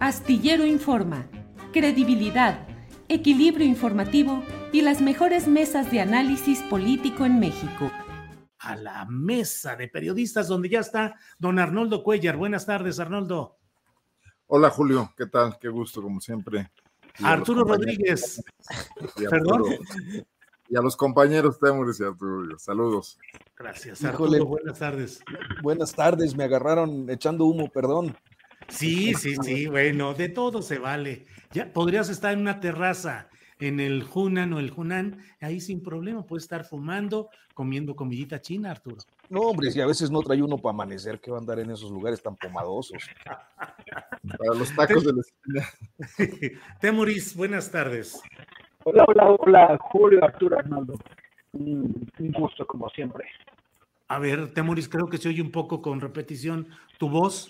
Astillero Informa, credibilidad, equilibrio informativo y las mejores mesas de análisis político en México. A la mesa de periodistas donde ya está don Arnoldo Cuellar. Buenas tardes, Arnoldo. Hola Julio, ¿qué tal? Qué gusto, como siempre. Y Arturo Rodríguez. y a Perdón. Arturo- Y a los compañeros Temuris y Arturo. Saludos. Gracias, Híjole. Arturo. Buenas tardes. Buenas tardes, me agarraron echando humo, perdón. Sí, sí, sí, bueno, de todo se vale. Ya podrías estar en una terraza en el Hunan o el Hunan, ahí sin problema, puedes estar fumando, comiendo comidita china, Arturo. No, hombre, si a veces no trae uno para amanecer, que va a andar en esos lugares tan pomadosos. Para los tacos de la esquina. Temuris, buenas tardes. Hola, hola, hola, Julio, Arturo, Arnaldo. Un, gusto, como siempre. A ver, Temuris, creo que se oye un poco con repetición tu voz.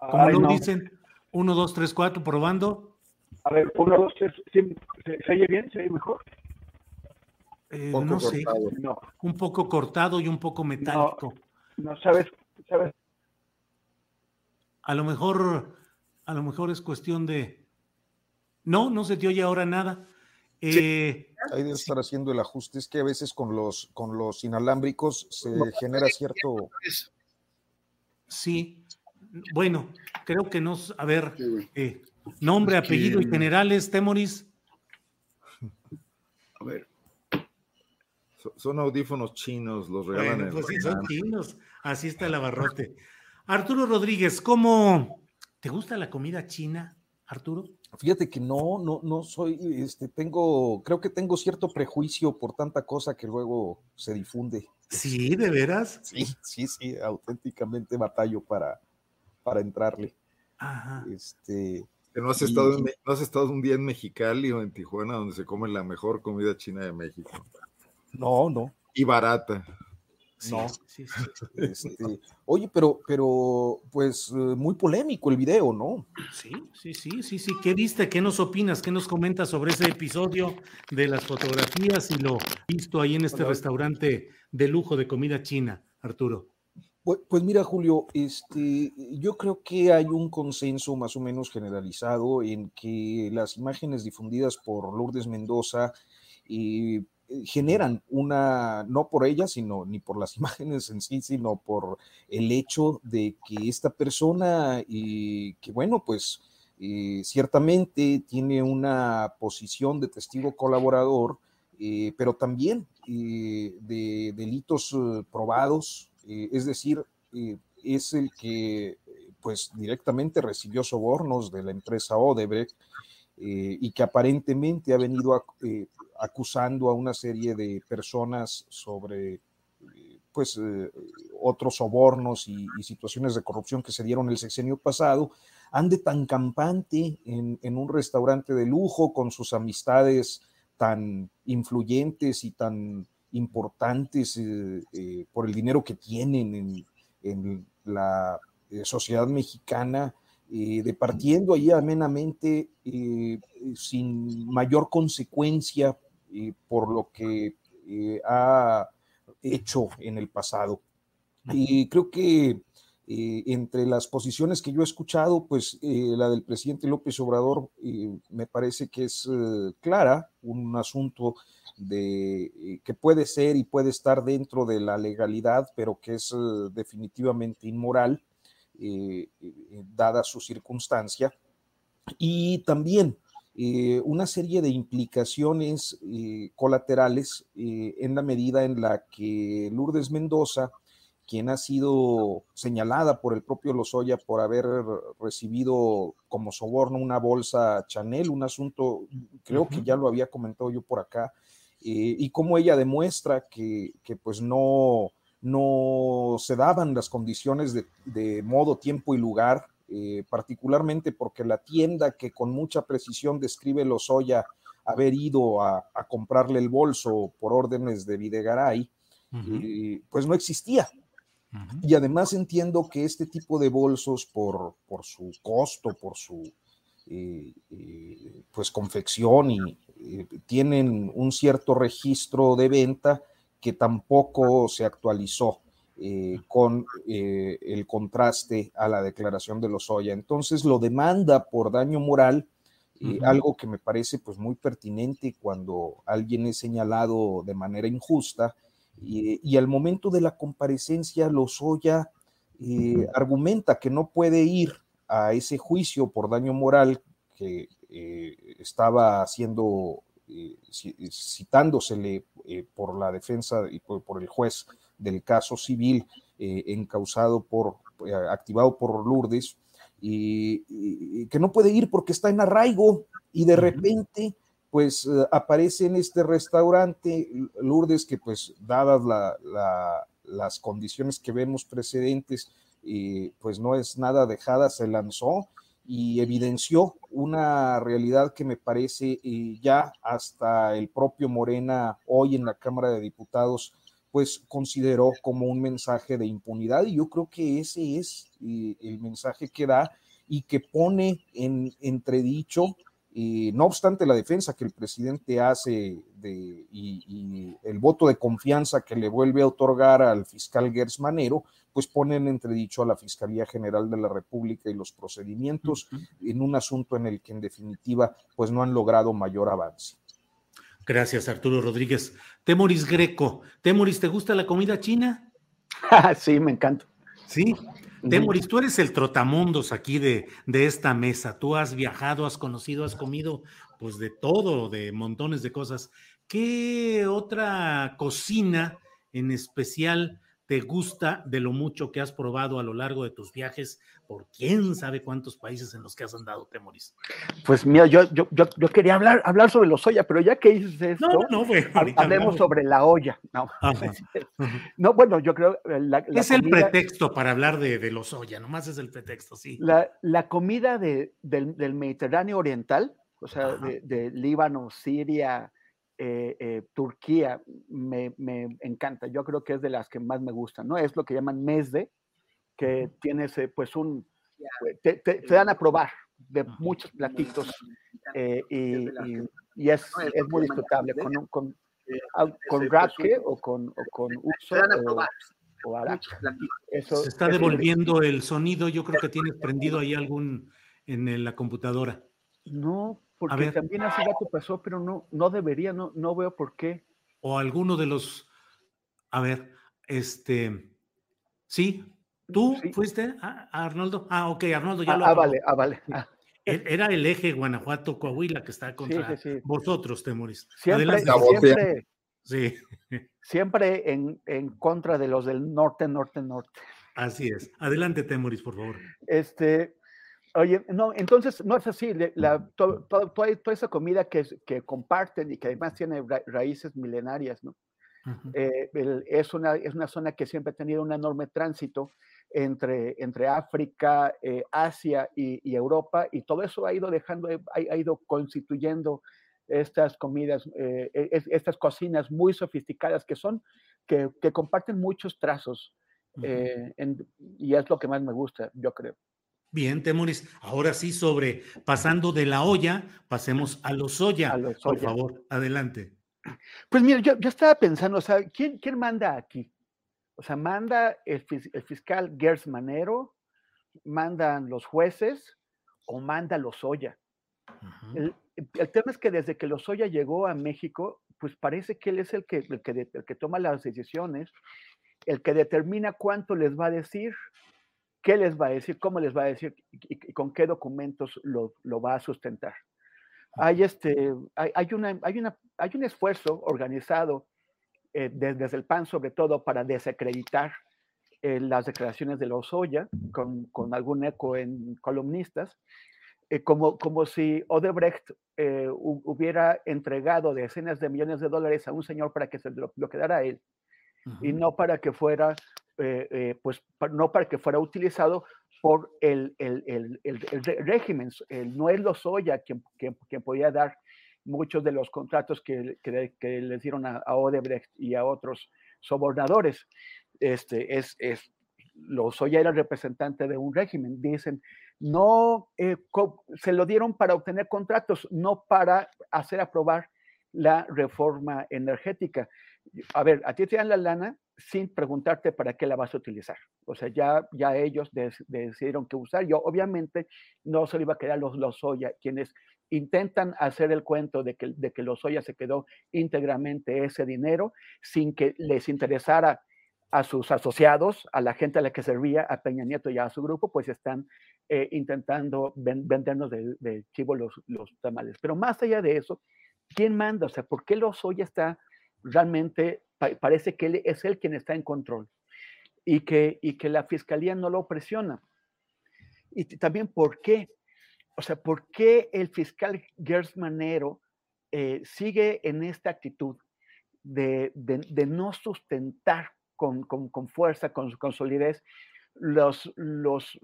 Como Ay, lo no. dicen, uno, dos, tres, cuatro, probando. A ver, uno, dos, tres. ¿sí? ¿Se, se oye bien? ¿Se oye mejor? Eh, no sé, cortado. No, un poco cortado y un poco metálico. no sabes, sabes. A lo mejor, a lo mejor es cuestión de. No, no se te oye ahora nada. Eh, Hay de estar haciendo el ajuste, es que a veces con los, con los inalámbricos se genera cierto... sí. Bueno, creo que nos. A ver, eh, nombre, apellido y generales, Temoris. A ver. So- Son audífonos chinos, los regalan Bueno, en pues sí, son chinos. Así está el abarrote. Arturo Rodríguez, ¿cómo te gusta la comida china, Arturo? Fíjate que no, no, no soy, este, tengo, creo que tengo cierto prejuicio por tanta cosa que luego se difunde. Sí, de veras. Sí, sí, sí, auténticamente batallo para, para entrarle. Ajá. Este, no has, Y- estado en no has estado un día en Mexicali o en Tijuana donde se come la mejor comida china de México. no, no. Y barata. Sí, No. sí, sí. Este, oye, pero, pero, pues, eh, muy polémico el video, ¿no? Sí, sí, sí, sí, sí. ¿Qué viste? ¿Qué nos opinas? ¿Qué nos comentas sobre ese episodio de las fotografías y lo visto ahí en este restaurante de lujo de comida china, Arturo? Pues, pues mira, Julio, este, yo creo que hay un consenso más o menos generalizado en que las imágenes difundidas por Lourdes Mendoza eh, generan una, no por ella, sino ni por las imágenes en sí, sino por el hecho de que esta persona, eh, que bueno, pues eh, ciertamente tiene una posición de testigo colaborador, eh, pero también de delitos probados, eh, es decir, eh, es el que pues directamente recibió sobornos de la empresa Odebrecht eh, y que aparentemente ha venido acusando a una serie de personas sobre pues otros sobornos y, situaciones de corrupción que se dieron el sexenio pasado, ande tan campante en un restaurante de lujo con sus amistades tan influyentes y tan importantes eh, eh, por el dinero que tienen en, la eh, sociedad mexicana, departiendo ahí amenamente sin mayor consecuencia por lo que ha hecho en el pasado. Y creo que entre las posiciones que yo he escuchado, pues la del presidente López Obrador me parece que es clara, un asunto de, que puede ser y puede estar dentro de la legalidad, pero que es definitivamente inmoral, dada su circunstancia. Y también una serie de implicaciones colaterales en la medida en la que Lourdes Mendoza, quien ha sido señalada por el propio Lozoya por haber recibido como soborno una bolsa Chanel, un asunto, creo que ya lo había comentado yo por acá, eh, y cómo ella demuestra que, pues no, no se daban las condiciones de, modo, tiempo y lugar, eh, particularmente porque la tienda que con mucha precisión describe Lozoya haber ido a, comprarle el bolso por órdenes de Videgaray, eh, pues no existía. Y además entiendo que este tipo de bolsos, por, por su costo, por su eh, pues confección y eh, tienen un cierto registro de venta que tampoco se actualizó con el contraste a la declaración de Lozoya. Entonces lo demanda por daño moral, algo que me parece pues muy pertinente cuando alguien es señalado de manera injusta y, al momento de la comparecencia, Lozoya eh, argumenta que no puede ir a ese juicio por daño moral que eh, estaba haciendo, eh, citándosele por la defensa y por, el juez del caso civil encausado por, activado por Lourdes, y, que no puede ir porque está en arraigo y de repente pues eh, aparece en este restaurante Lourdes que pues dadas las condiciones que vemos precedentes, eh, pues no es nada dejada, se lanzó y evidenció una realidad que me parece eh, ya hasta el propio Morena hoy en la Cámara de Diputados pues consideró como un mensaje de impunidad y yo creo que ese es el mensaje que da y que pone en entredicho no obstante la defensa que el presidente hace de, y, el voto de confianza que le vuelve a otorgar al fiscal Gers Pues ponen entredicho a la Fiscalía General de la República y los procedimientos en un asunto en el que en definitiva pues no han logrado mayor avance. Gracias, Arturo Rodríguez. Temoris Greco. Temoris, ¿te gusta la comida china? sí, me encanta. Sí, Temoris, tú eres el trotamundos aquí de, de, esta mesa. Tú has viajado, has conocido, has comido, pues de todo, de montones de cosas. ¿Qué otra cocina en especial te gusta de lo mucho que has probado a lo largo de tus viajes por quién sabe cuántos países en los que has andado, Temoris? Pues mira, yo, yo, yo, quería hablar, hablar sobre los soya, pero ya que dices esto, no, no, hablemos sobre la olla. No. bueno, yo creo... Eh, la, es el pretexto para hablar de, de los soya, nomás es el pretexto, sí. La, la comida de, del, del, Mediterráneo Oriental, o sea, de, de Líbano, Siria, eh, eh, Turquía me, encanta. Yo creo que es de las que más me gustan, ¿no? Es lo que llaman mesde, que tienes pues un, pues, te, dan a probar de muchos platitos eh, y, es, es, muy disfrutable con, con, con o con, o con uso o, Eso, Se está devolviendo el sonido, yo creo que tienes prendido ahí algún en la computadora. No, porque también hace gato pasó, pero no, no debería, no, no veo por qué. O alguno de los, a ver, este, sí, tú fuiste a, Arnoldo. Ah, ok, Arnoldo ya ah, lo. Ah, vale, ah, vale. Ah. E, era el eje Guanajuato-Coahuila que está contra vosotros, Temoris. Siempre, siempre, sí. siempre en, en, contra de los del norte, norte, norte. Así es. Adelante, Temoris, por favor. Este, Oye, no, entonces no es así. La, toda esa comida que, que comparten y que además tiene raíces milenarias, ¿no? Eh, es, una, es una zona que siempre ha tenido un enorme tránsito entre, entre África, eh, Asia y, Europa, y todo eso ha ido dejando, ha, ido constituyendo estas comidas, eh, e, estas cocinas muy sofisticadas que son, que, que comparten muchos trazos, y es lo que más me gusta, yo creo. Bien, Temoris. Ahora sí, sobre pasando de la olla, pasemos a los olla. Por favor, adelante. Pues mira, yo, yo, estaba pensando, o sea, ¿quién, quién manda aquí? O sea, manda el, fiscal Gers Manero, mandan los jueces o manda Lozoya. el, tema es que desde que Lozoya llegó a México, pues parece que él es el que, el que, el que toma las decisiones, el que determina cuánto les va a decir, qué les va a decir, cómo les va a decir y, con qué documentos lo, lo, va a sustentar. Hay, este, hay, hay, una, hay, una, hay un esfuerzo organizado eh, desde, el PAN sobre todo para desacreditar eh, las declaraciones de Lozoya, con, con algún eco en columnistas, eh, como, como si Odebrecht hubiera entregado decenas de millones de dólares a un señor para que se lo, quedara a él, y no para que fuera pues no para que fuera utilizado por el, el, el, régimen. no es Lozoya quien, quien, quien, podía dar muchos de los contratos que, que, les dieron a, Odebrecht y a otros sobornadores. Este, es, es, Lozoya era representante de un régimen. Dicen, no, eh, se lo dieron para obtener contratos, no para hacer aprobar la reforma energética. A ver, a ti te dan la lana sin preguntarte para qué la vas a utilizar. O sea, ya, ya ellos decidieron qué usar. Yo obviamente no se lo iba a quedar los Lozoya, quienes intentan hacer el cuento de que, de que se quedó íntegramente ese dinero sin que les interesara a sus asociados, a la gente a la que servía, a Peña Nieto y a su grupo, pues están eh, intentando vendernos de, chivo los, los, tamales. Pero más allá de eso, ¿quién manda? O sea, ¿por qué Lozoya está realmente, parece que él es él quien está en control y que, y que la fiscalía no lo presiona? Y también, ¿por qué? O sea, ¿por qué el fiscal Gers Manero eh, sigue en esta actitud de, no sustentar con, fuerza, con, con solidez, los, los,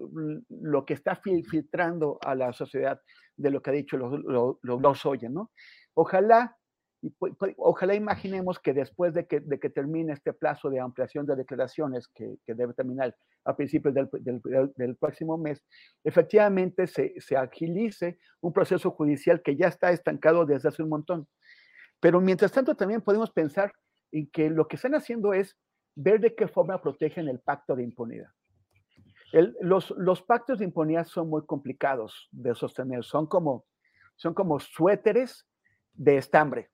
lo que está filtrando a la sociedad de lo que ha dicho los, los, los, ¿no? Ojalá ojalá imaginemos que después de que, de que, termine este plazo de ampliación de declaraciones que, que debe terminar a principios del, del, del, próximo mes, efectivamente se, se, agilice un proceso judicial que ya está estancado desde hace un montón. Pero mientras tanto también podemos pensar en que lo que están haciendo es ver de qué forma protegen el pacto de impunidad. los, los pactos de impunidad son muy complicados de sostener, son como, son como suéteres de estambre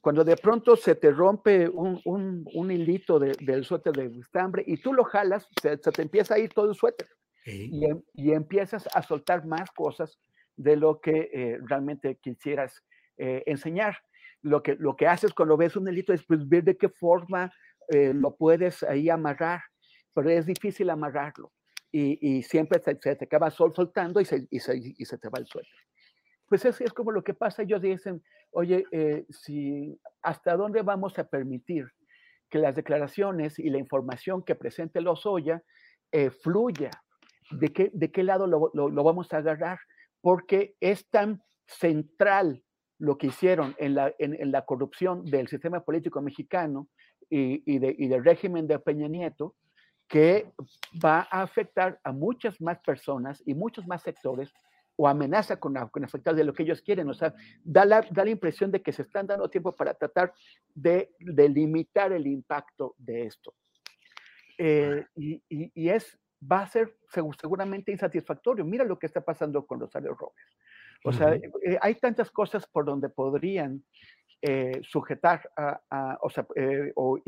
cuando de pronto se te rompe un, un, hilito del suéter de estambre y tú lo jalas, se, te empieza a ir todo el suéter. Y, em, y, empiezas a soltar más cosas de lo que eh, realmente quisieras eh, enseñar. Lo que, lo que haces cuando ves un hilito es pues, ver de qué forma eh, lo puedes ahí amarrar, pero es difícil amarrarlo. Y, y siempre se, te acaba soltando y se, y se, y se te va el suéter pues es, es como lo que pasa, ellos dicen, oye, eh, si, ¿hasta dónde vamos a permitir que las declaraciones y la información que presente Lozoya eh, fluya? ¿De qué, ¿De qué lado lo, lo, vamos a agarrar? Porque es tan central lo que hicieron en la, en, la corrupción del sistema político mexicano y, y, de, y del régimen de Peña Nieto, que va a afectar a muchas más personas y muchos más sectores o amenaza con, con afectar de lo que ellos quieren. O sea, da la, da la impresión de que se están dando tiempo para tratar de, de limitar el impacto de esto. Eh, y, y, es, va a ser seguramente insatisfactorio. Mira lo que está pasando con Rosario Robles. O sea, eh, hay tantas cosas por donde podrían eh, sujetar a, o sea, o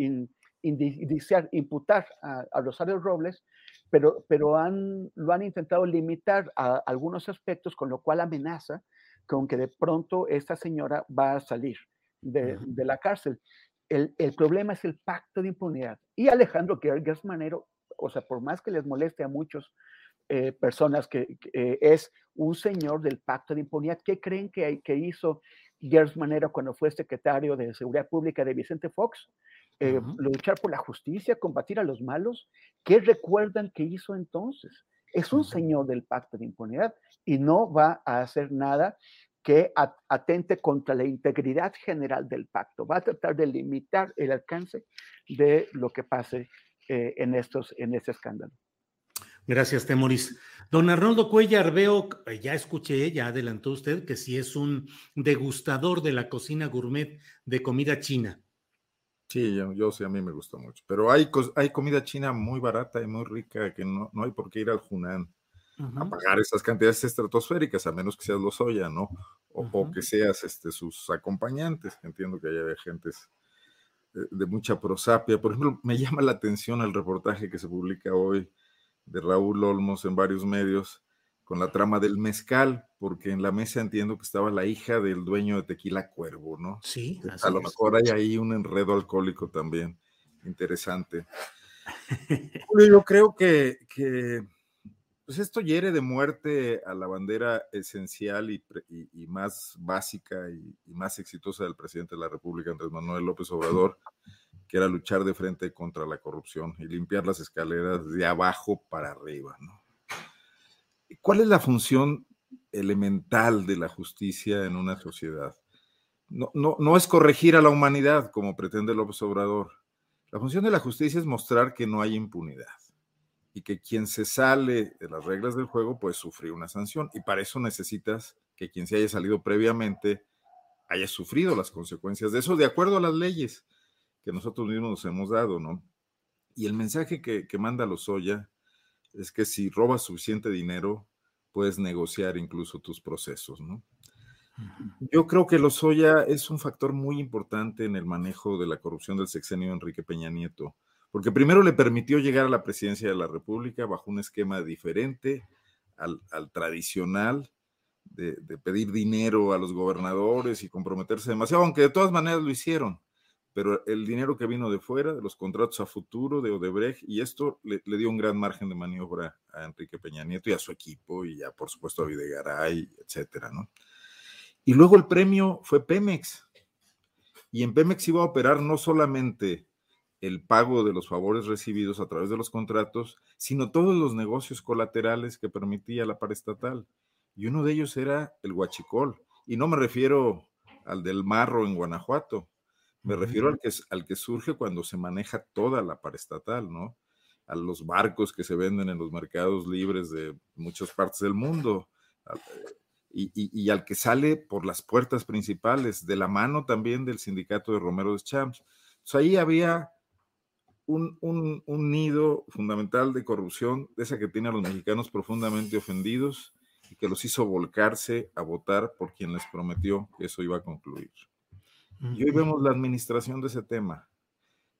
indiciar, imputar a, a Rosario Robles, pero, pero han, lo han intentado limitar a algunos aspectos, con lo cual amenaza con que de pronto esta señora va a salir de, de la cárcel. El, el, problema es el pacto de impunidad. Y Alejandro Gerges Manero, o sea, por más que les moleste a muchos eh, personas que, eh, es un señor del pacto de impunidad, ¿qué creen que, que hizo Gers Manero cuando fue secretario de Seguridad Pública de Vicente Fox? Eh, luchar por la justicia, combatir a los malos. ¿Qué recuerdan que hizo entonces? Es un señor del pacto de impunidad y no va a hacer nada que atente contra la integridad general del pacto. Va a tratar de limitar el alcance de lo que pase eh, en, estos, en este escándalo. Gracias, Temoris. Don Arnoldo Cuellar, veo, eh, ya escuché, ya adelantó usted que sí es un degustador de la cocina gourmet de comida china. Sí, yo, sí, a mí me gusta mucho. Pero hay, hay comida china muy barata y muy rica que no, no hay por qué ir al Hunan a pagar esas cantidades estratosféricas, a menos que seas los soya, ¿no? O, que seas este, sus acompañantes, entiendo que haya gentes de, de, mucha prosapia. Por ejemplo, me llama la atención el reportaje que se publica hoy de Raúl Olmos en varios medios con la trama del mezcal, porque en la mesa entiendo que estaba la hija del dueño de Tequila Cuervo, ¿no? Sí. a lo mejor hay ahí un enredo alcohólico también interesante. Yo creo que, que pues esto hiere de muerte a la bandera esencial y, más básica y, y, más exitosa del presidente de la República, Andrés Manuel López Obrador, que era luchar de frente contra la corrupción y limpiar las escaleras de abajo para arriba, ¿no? ¿Cuál es la función elemental de la justicia en una sociedad? No, no, no es corregir a la humanidad, como pretende López Obrador. La función de la justicia es mostrar que no hay impunidad y que quien se sale de las reglas del juego puede sufrir una sanción. Y para eso necesitas que quien se haya salido previamente haya sufrido las consecuencias de eso, de acuerdo a las leyes que nosotros mismos nos hemos dado, ¿no? Y el mensaje que, que manda Lozoya es que si robas suficiente dinero, puedes negociar incluso tus procesos, ¿no? Yo creo que Lozoya es un factor muy importante en el manejo de la corrupción del sexenio Enrique Peña Nieto, porque primero le permitió llegar a la presidencia de la República bajo un esquema diferente al, tradicional de, de, pedir dinero a los gobernadores y comprometerse demasiado, aunque de todas maneras lo hicieron pero el dinero que vino de fuera, de los contratos a futuro de Odebrecht, y esto le, dio un gran margen de maniobra a Enrique Peña Nieto y a su equipo, y ya por supuesto a Videgaray, etcétera, ¿no? Y luego el premio fue Pemex, y en Pemex iba a operar no solamente el pago de los favores recibidos a través de los contratos, sino todos los negocios colaterales que permitía la paraestatal. Y uno de ellos era el huachicol. Y no me refiero al del marro en Guanajuato, me refiero al que, al que surge cuando se maneja toda la paraestatal, ¿no? A los barcos que se venden en los mercados libres de muchas partes del mundo. Y, al que sale por las puertas principales, de la mano también del sindicato de Romero de Champs. ahí había un, un, nido fundamental de corrupción, de esa que tiene a los mexicanos profundamente ofendidos y que los hizo volcarse a votar por quien les prometió que eso iba a concluir. Y hoy vemos la administración de ese tema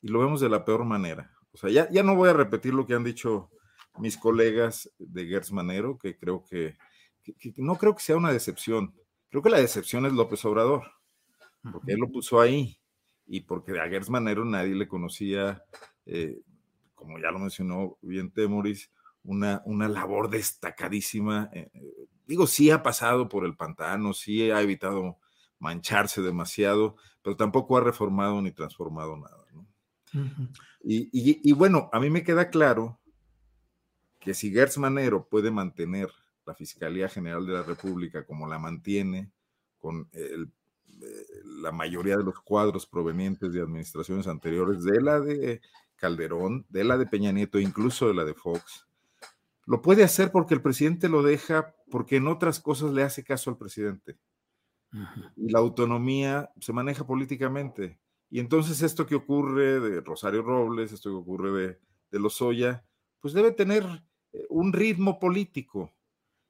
y lo vemos de la peor manera. O sea, ya, ya no voy a repetir lo que han dicho mis colegas de Gertz Manero, que creo que, no creo que sea una decepción. Creo que la decepción es López Obrador, porque él lo puso ahí y porque a Gertz Manero nadie le conocía, eh, como ya lo mencionó bien Temoris, una, una labor destacadísima. Eh, eh, digo, sí ha pasado por el pantano, sí ha evitado mancharse demasiado, pero tampoco ha reformado ni transformado nada. y, bueno, a mí me queda claro que si Gertz Manero puede mantener la Fiscalía General de la República como la mantiene, con eh, la mayoría de los cuadros provenientes de administraciones anteriores, de la de Calderón, de la de Peña Nieto, incluso de la de Fox, lo puede hacer porque el presidente lo deja, porque en otras cosas le hace caso al presidente. Y la autonomía se maneja políticamente. Y entonces esto que ocurre de Rosario Robles, esto que ocurre de, de Lozoya, pues debe tener eh, un ritmo político.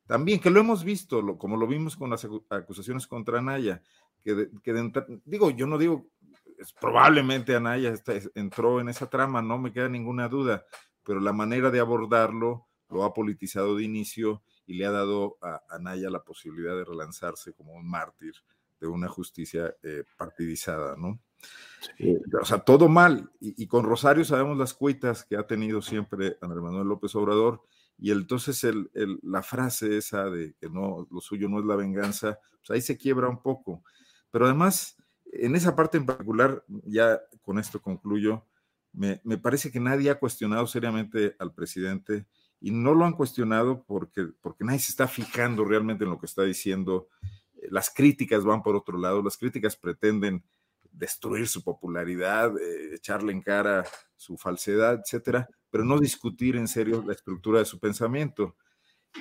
También, que lo hemos visto, como lo vimos con las acusaciones contra Anaya, que, digo, yo no digo, es, probablemente Anaya entró en esa trama, no me queda ninguna duda, pero la manera de abordarlo lo ha politizado de inicio y le ha dado a Anaya la posibilidad de relanzarse como un mártir de una justicia eh, partidizada, ¿no? Eh, o sea, todo mal. Y, con Rosario sabemos las cuitas que ha tenido siempre Andrés Manuel López Obrador. Y entonces el, la frase esa de que no, lo suyo no es la venganza, pues ahí se quiebra un poco. Pero además, en esa parte en particular, ya con esto concluyo, me, me parece que nadie ha cuestionado seriamente al presidente y no lo han cuestionado porque, porque nadie se está fijando realmente en lo que está diciendo. Eh, las críticas van por otro lado, las críticas pretenden destruir su popularidad, eh, echarle en cara su falsedad, etcétera, pero no discutir en serio la estructura de su pensamiento.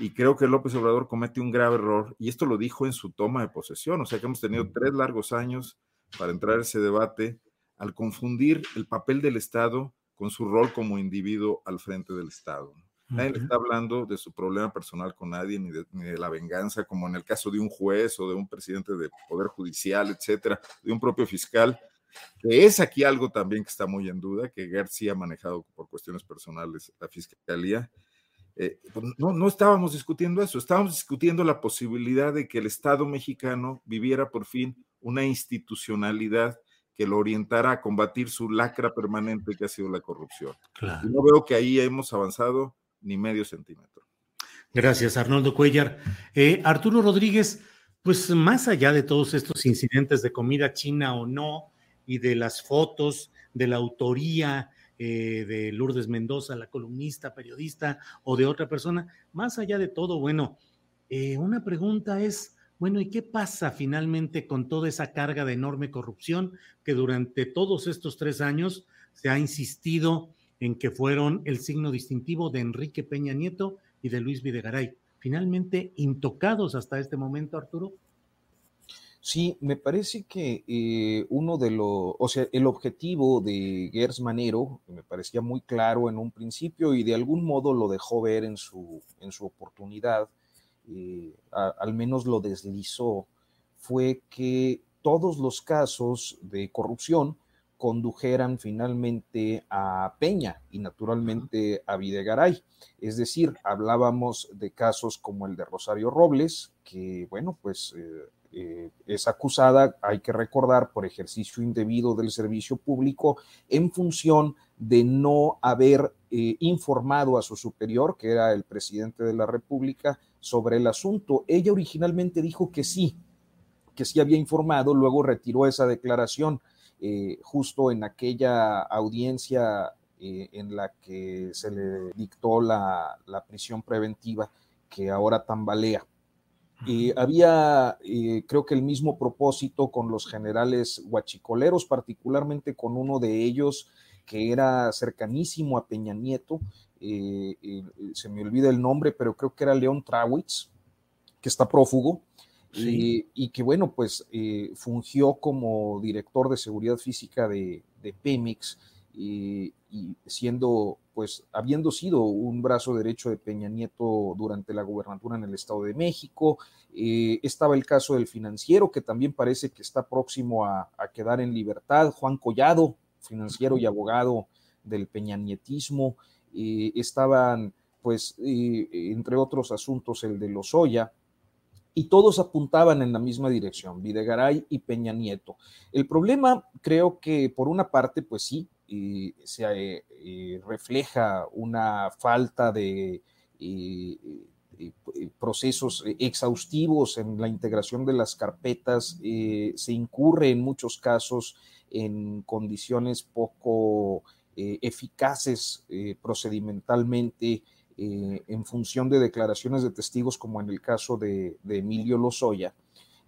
Y creo que López Obrador comete un grave error, y esto lo dijo en su toma de posesión, o sea que hemos tenido tres largos años para entrar a ese debate, al confundir el papel del Estado con su rol como individuo al frente del Estado. Nadie le está hablando de su problema personal con nadie, ni de, ni de, la venganza, como en el caso de un juez o de un presidente de poder judicial, etcétera, de un propio fiscal, que es aquí algo también que está muy en duda, que García ha manejado por cuestiones personales la fiscalía. Eh, pues no, no estábamos discutiendo eso, estábamos discutiendo la posibilidad de que el Estado mexicano viviera por fin una institucionalidad que lo orientara a combatir su lacra permanente que ha sido la corrupción. Claro. Y no veo que ahí hemos avanzado ni medio centímetro. Gracias, Arnoldo Cuellar. Eh, Arturo Rodríguez, pues más allá de todos estos incidentes de comida china o no, y de las fotos, de la autoría eh, de Lourdes Mendoza, la columnista, periodista, o de otra persona, más allá de todo, bueno, eh, una pregunta es, bueno, ¿y qué pasa finalmente con toda esa carga de enorme corrupción que durante todos estos tres años se ha insistido en que fueron el signo distintivo de Enrique Peña Nieto y de Luis Videgaray? Finalmente intocados hasta este momento, Arturo. Sí, me parece que eh, uno de los, o sea, el objetivo de Gers Manero me parecía muy claro en un principio y de algún modo lo dejó ver en su, en su oportunidad, eh, al menos lo deslizó, fue que todos los casos de corrupción condujeran finalmente a Peña y naturalmente a Videgaray. Es decir, hablábamos de casos como el de Rosario Robles, que bueno, pues eh, eh, es acusada, hay que recordar, por ejercicio indebido del servicio público en función de no haber eh, informado a su superior, que era el presidente de la República, sobre el asunto. Ella originalmente dijo que sí, que sí había informado, luego retiró esa declaración eh, justo en aquella audiencia eh, en la que se le dictó la, la prisión preventiva que ahora tambalea. Eh, había, eh, creo que el mismo propósito con los generales huachicoleros, particularmente con uno de ellos que era cercanísimo a Peña Nieto, eh, se me olvida el nombre, pero creo que era León Trawitz, que está prófugo, sí. y que bueno, pues fungió como director de seguridad física de, de Pemex y, y siendo, pues, habiendo sido un brazo derecho de Peña Nieto durante la gubernatura en el Estado de México, eh, estaba el caso del financiero, que también parece que está próximo a, a quedar en libertad, Juan Collado, financiero y abogado del peñanietismo, eh, estaban, pues, eh, entre otros asuntos, el de Lozoya, y todos apuntaban en la misma dirección, Videgaray y Peña Nieto. El problema, creo que por una parte, pues sí, eh, se eh, refleja una falta de eh, procesos exhaustivos en la integración de las carpetas, se incurre en muchos casos en condiciones poco eficaces procedimentalmente. Eh, en función de declaraciones de testigos, como en el caso de, de Emilio Lozoya.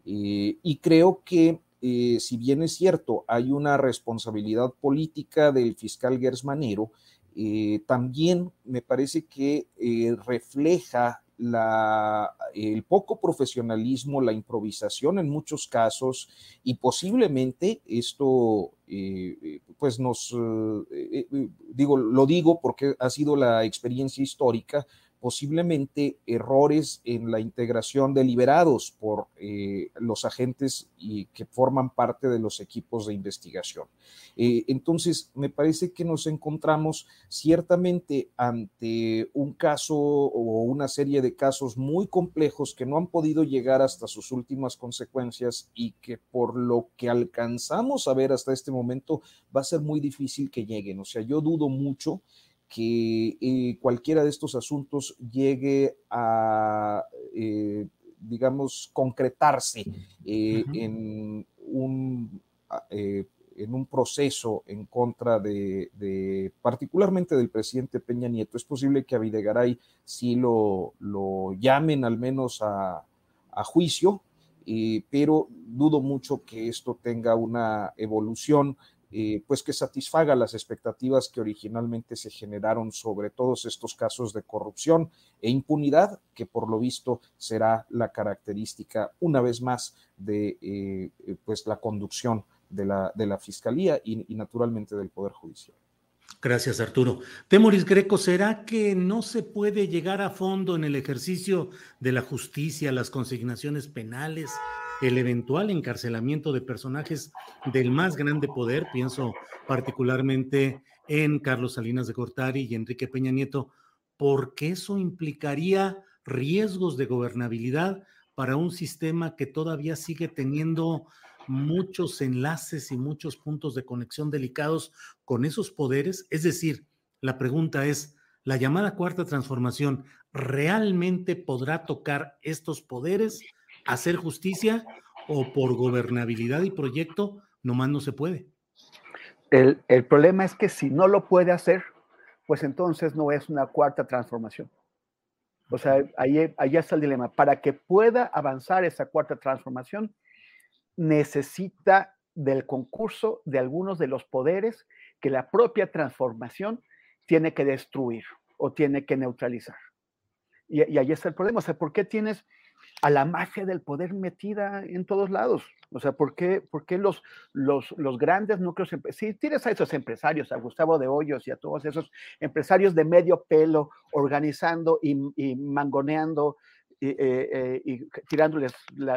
Eh, y creo que eh, si bien es cierto, hay una responsabilidad política del fiscal Gersmanero, eh, también me parece que refleja la, el poco profesionalismo, la improvisación en muchos casos y posiblemente esto, eh, pues nos, eh, digo, lo digo porque ha sido la experiencia histórica, posiblemente errores en la integración deliberados por eh, los agentes que forman parte de los equipos de investigación. Eh, entonces, me parece que nos encontramos ciertamente ante un caso o una serie de casos muy complejos que no han podido llegar hasta sus últimas consecuencias y que por lo que alcanzamos a ver hasta este momento va a ser muy difícil que lleguen. O sea, yo dudo mucho que eh, cualquiera de estos asuntos llegue a, eh, digamos, concretarse eh, uh -huh. en, un, eh, en un proceso en contra de, de, particularmente del presidente Peña Nieto. Es posible que a Videgaray sí lo, lo llamen al menos a, a juicio, pero dudo mucho que esto tenga una evolución eh, pues que satisfaga las expectativas que originalmente se generaron sobre todos estos casos de corrupción e impunidad, que por lo visto será la característica una vez más de eh, pues la conducción de la, de la Fiscalía y, naturalmente del Poder Judicial. Gracias, Arturo. Temoris Greco, ¿será que no se puede llegar a fondo en el ejercicio de la justicia, las consignaciones penales, el eventual encarcelamiento de personajes del más grande poder? Pienso particularmente en Carlos Salinas de Gortari y Enrique Peña Nieto, porque eso implicaría riesgos de gobernabilidad para un sistema que todavía sigue teniendo muchos enlaces y muchos puntos de conexión delicados con esos poderes. Es decir, la pregunta es, ¿la llamada cuarta transformación realmente podrá tocar estos poderes, hacer justicia o por gobernabilidad y proyecto nomás no se puede? El, el problema es que si no lo puede hacer, pues entonces no es una cuarta transformación. O sea, ahí, ahí está el dilema. Para que pueda avanzar esa cuarta transformación, necesita del concurso de algunos de los poderes que la propia transformación tiene que destruir o tiene que neutralizar. Y, y ahí está el problema. O sea, ¿por qué tienes a la magia del poder metida en todos lados? O sea, ¿por qué, por qué los, los, los, grandes núcleos? Si tienes a esos empresarios, a Gustavo de Hoyos y a todos esos empresarios de medio pelo organizando y, y mangoneando y, eh, eh, tirándoles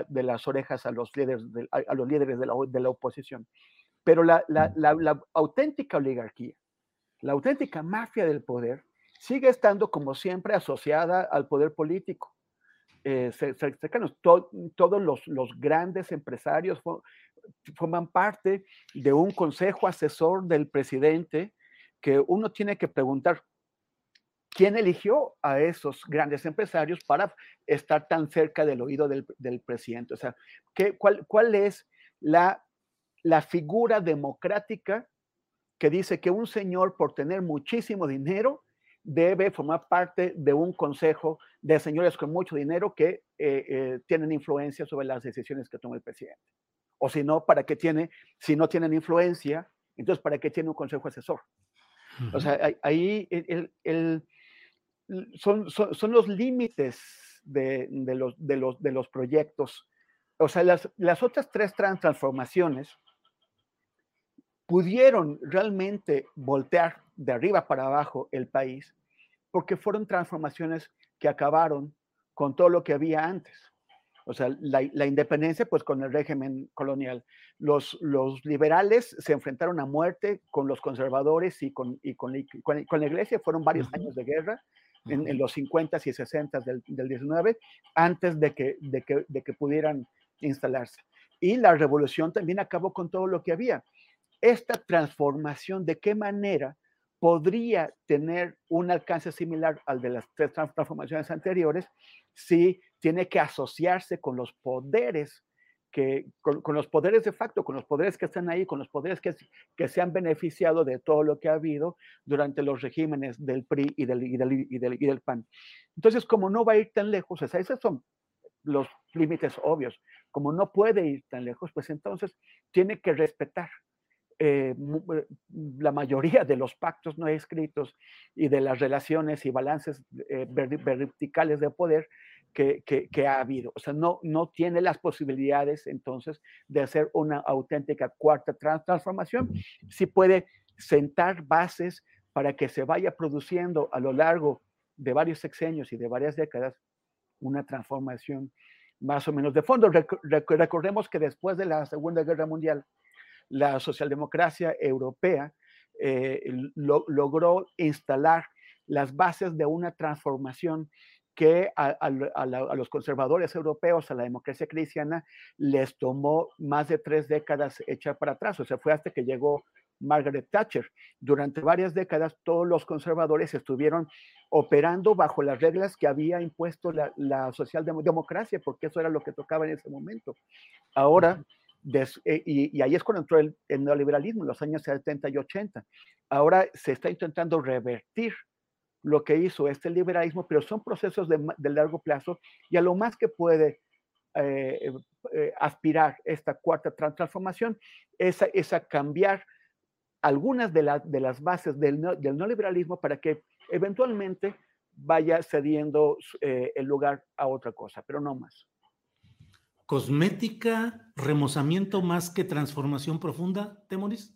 de las orejas a los líderes de, a, los líderes de la, de la oposición. Pero la, la, la, auténtica oligarquía, la auténtica mafia del poder, sigue estando como siempre asociada al poder político. Eh, todos los, los, grandes empresarios forman parte de un consejo asesor del presidente que uno tiene que preguntar, ¿quién eligió a esos grandes empresarios para estar tan cerca del oído del, del presidente? O sea, ¿qué, cuál, ¿cuál es la, la figura democrática que dice que un señor por tener muchísimo dinero debe formar parte de un consejo de señores con mucho dinero que eh, eh, tienen influencia sobre las decisiones que toma el presidente. O si no, ¿para qué tiene? Si no tienen influencia, entonces ¿para qué tiene un consejo asesor? Uh -huh. O sea, ahí el, el, son, son, son, los límites de, de, los, de, los, de los proyectos. O sea, las, las otras tres transformaciones pudieron realmente voltear de arriba para abajo el país porque fueron transformaciones que acabaron con todo lo que había antes. O sea, la, la independencia, pues con el régimen colonial. Los, los, liberales se enfrentaron a muerte con los conservadores y con, y con, con, con la iglesia. Fueron varios uh -huh. años de guerra en, en, los 50 y 60 del, del 19, antes de que, de, que, de que pudieran instalarse. Y la revolución también acabó con todo lo que había. Esta transformación, ¿de qué manera podría tener un alcance similar al de las tres transformaciones anteriores si tiene que asociarse con los poderes que, con, con, los poderes de facto, con los poderes que están ahí, con los poderes que, que, se han beneficiado de todo lo que ha habido durante los regímenes del PRI y del, y del, y del, y del PAN. Entonces, como no va a ir tan lejos, o sea, esos son los límites obvios, como no puede ir tan lejos, pues entonces tiene que respetar eh, la mayoría de los pactos no escritos y de las relaciones y balances eh, verticales de poder que, que, que, ha habido. O sea, no, no tiene las posibilidades entonces de hacer una auténtica cuarta transformación. Sí puede sentar bases para que se vaya produciendo a lo largo de varios sexenios y de varias décadas una transformación más o menos de fondo. Recordemos que después de la Segunda Guerra Mundial, la socialdemocracia europea eh, lo, logró instalar las bases de una transformación que a, los conservadores europeos, a la democracia cristiana, les tomó más de tres décadas echar para atrás. O sea, fue hasta que llegó Margaret Thatcher. Durante varias décadas, todos los conservadores estuvieron operando bajo las reglas que había impuesto la, la socialdemocracia, porque eso era lo que tocaba en ese momento. Ahora, Des, eh, y, y, ahí es cuando entró el, neoliberalismo en los años 70 y 80. Ahora se está intentando revertir lo que hizo este liberalismo, pero son procesos de, largo plazo y a lo más que puede eh, eh, aspirar esta cuarta transformación es a, cambiar algunas de, las bases del, del neoliberalismo para que eventualmente vaya cediendo eh, el lugar a otra cosa, pero no más. Cosmética, remozamiento más que transformación profunda, Temoris?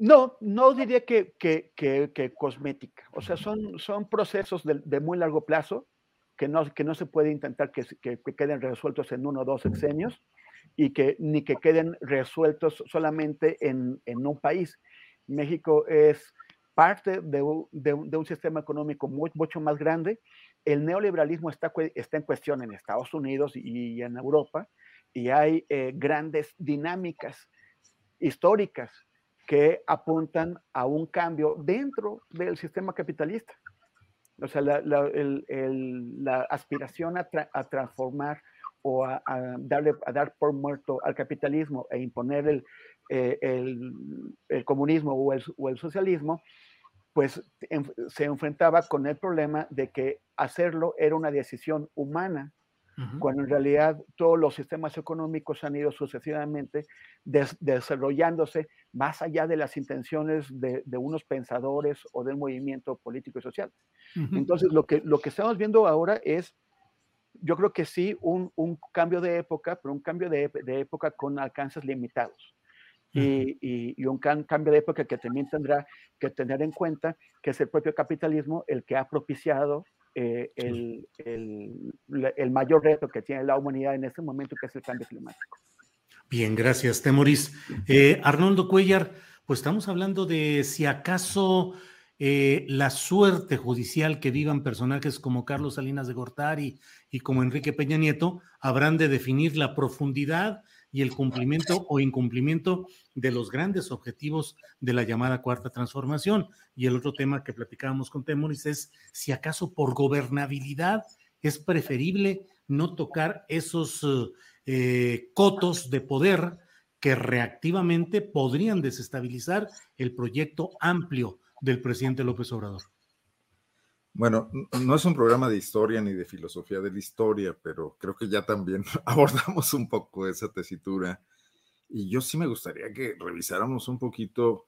No, no diría que, que, cosmética. O sea, son, son procesos de, muy largo plazo que no, que no se puede intentar que, queden resueltos en uno o dos sexenios y que ni que queden resueltos solamente en, un país. México es parte de, un sistema económico mucho más grande. El neoliberalismo está, en cuestión en Estados Unidos y, en Europa y hay eh, grandes dinámicas históricas que apuntan a un cambio dentro del sistema capitalista. O sea, la, aspiración a, transformar o a, dar por muerto al capitalismo e imponer el, eh, comunismo o el, socialismo, pues se enfrentaba con el problema de que hacerlo era una decisión humana, cuando en realidad todos los sistemas económicos han ido sucesivamente desarrollándose más allá de las intenciones de, unos pensadores o del movimiento político y social. Entonces, lo que, lo que estamos viendo ahora es yo creo que sí, un, un, cambio de época, pero un cambio de, de época con alcances limitados. Y, y, un cambio de época que también tendrá que tener en cuenta que es el propio capitalismo el que ha propiciado eh, el, el, el, mayor reto que tiene la humanidad en este momento, que es el cambio climático. Bien, gracias, Temoris. Eh, Arnoldo Cuellar, pues estamos hablando de si acaso eh, la suerte judicial que vivan personajes como Carlos Salinas de Gortari y como Enrique Peña Nieto habrán de definir la profundidad y el cumplimiento o incumplimiento de los grandes objetivos de la llamada cuarta transformación. Y el otro tema que platicábamos con Temoris es si acaso por gobernabilidad es preferible no tocar esos eh, cotos de poder que reactivamente podrían desestabilizar el proyecto amplio del presidente López Obrador? Bueno, no es un programa de historia ni de filosofía de la historia, pero creo que ya también abordamos un poco esa tesitura. Y yo sí me gustaría que revisáramos un poquito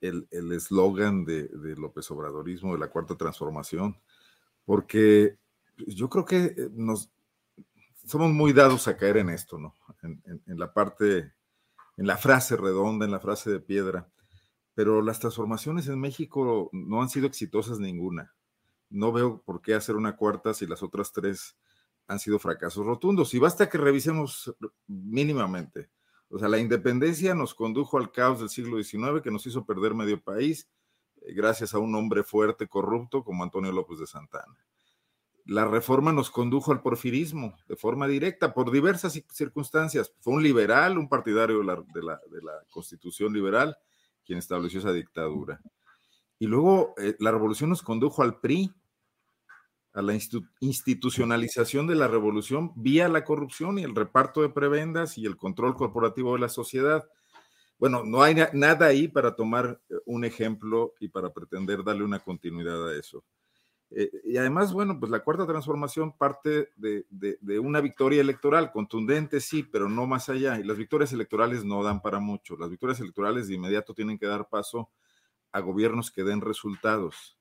el eslogan de, López Obradorismo, de la cuarta transformación, porque yo creo que nos somos muy dados a caer en esto, ¿no? en la parte, en la frase redonda, en la frase de piedra pero las transformaciones en México no han sido exitosas ninguna. No veo por qué hacer una cuarta si las otras tres han sido fracasos rotundos. Y basta que revisemos mínimamente. O sea, la independencia nos condujo al caos del siglo XIX que nos hizo perder medio país eh, gracias a un hombre fuerte, corrupto como Antonio López de Santana. La reforma nos condujo al porfirismo de forma directa por diversas circunstancias. Fue un liberal, un partidario de la, constitución liberal, quien estableció esa dictadura. Y luego eh, la revolución nos condujo al PRI, a la institucionalización de la revolución vía la corrupción y el reparto de prebendas y el control corporativo de la sociedad. Bueno, no hay nada ahí para tomar eh, un ejemplo y para pretender darle una continuidad a eso. Eh, y además, bueno, pues la cuarta transformación parte de, de, una victoria electoral, contundente sí, pero no más allá. Y las victorias electorales no dan para mucho. Las victorias electorales de inmediato tienen que dar paso a gobiernos que den resultados.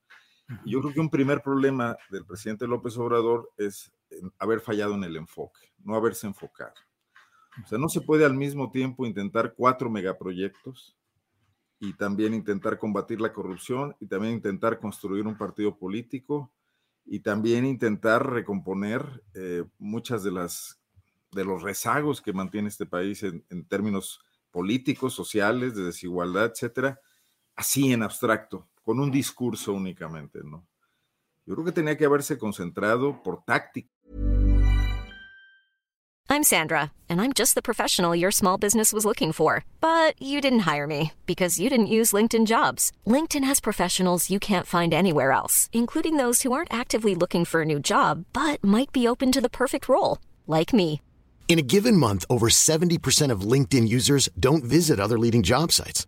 Yo creo que un primer problema del presidente López Obrador es haber fallado en el enfoque, no haberse enfocado. O sea, no se puede al mismo tiempo intentar cuatro megaproyectos, y también intentar combatir la corrupción y también intentar construir un partido político y también intentar recomponer eh, muchas de las de los rezagos que mantiene este país en, términos políticos, sociales, de desigualdad, etcétera, así en abstracto, con un discurso únicamente, ¿no? Yo creo que tenía que haberse concentrado por táctica. I'm Sandra, and I'm just the professional your small business was looking for. But you didn't hire me because you didn't use LinkedIn jobs. LinkedIn has professionals you can't find anywhere else, including those who aren't actively looking for a new job but might be open to the perfect role, like me. In a given month, over 70% of LinkedIn users don't visit other leading job sites.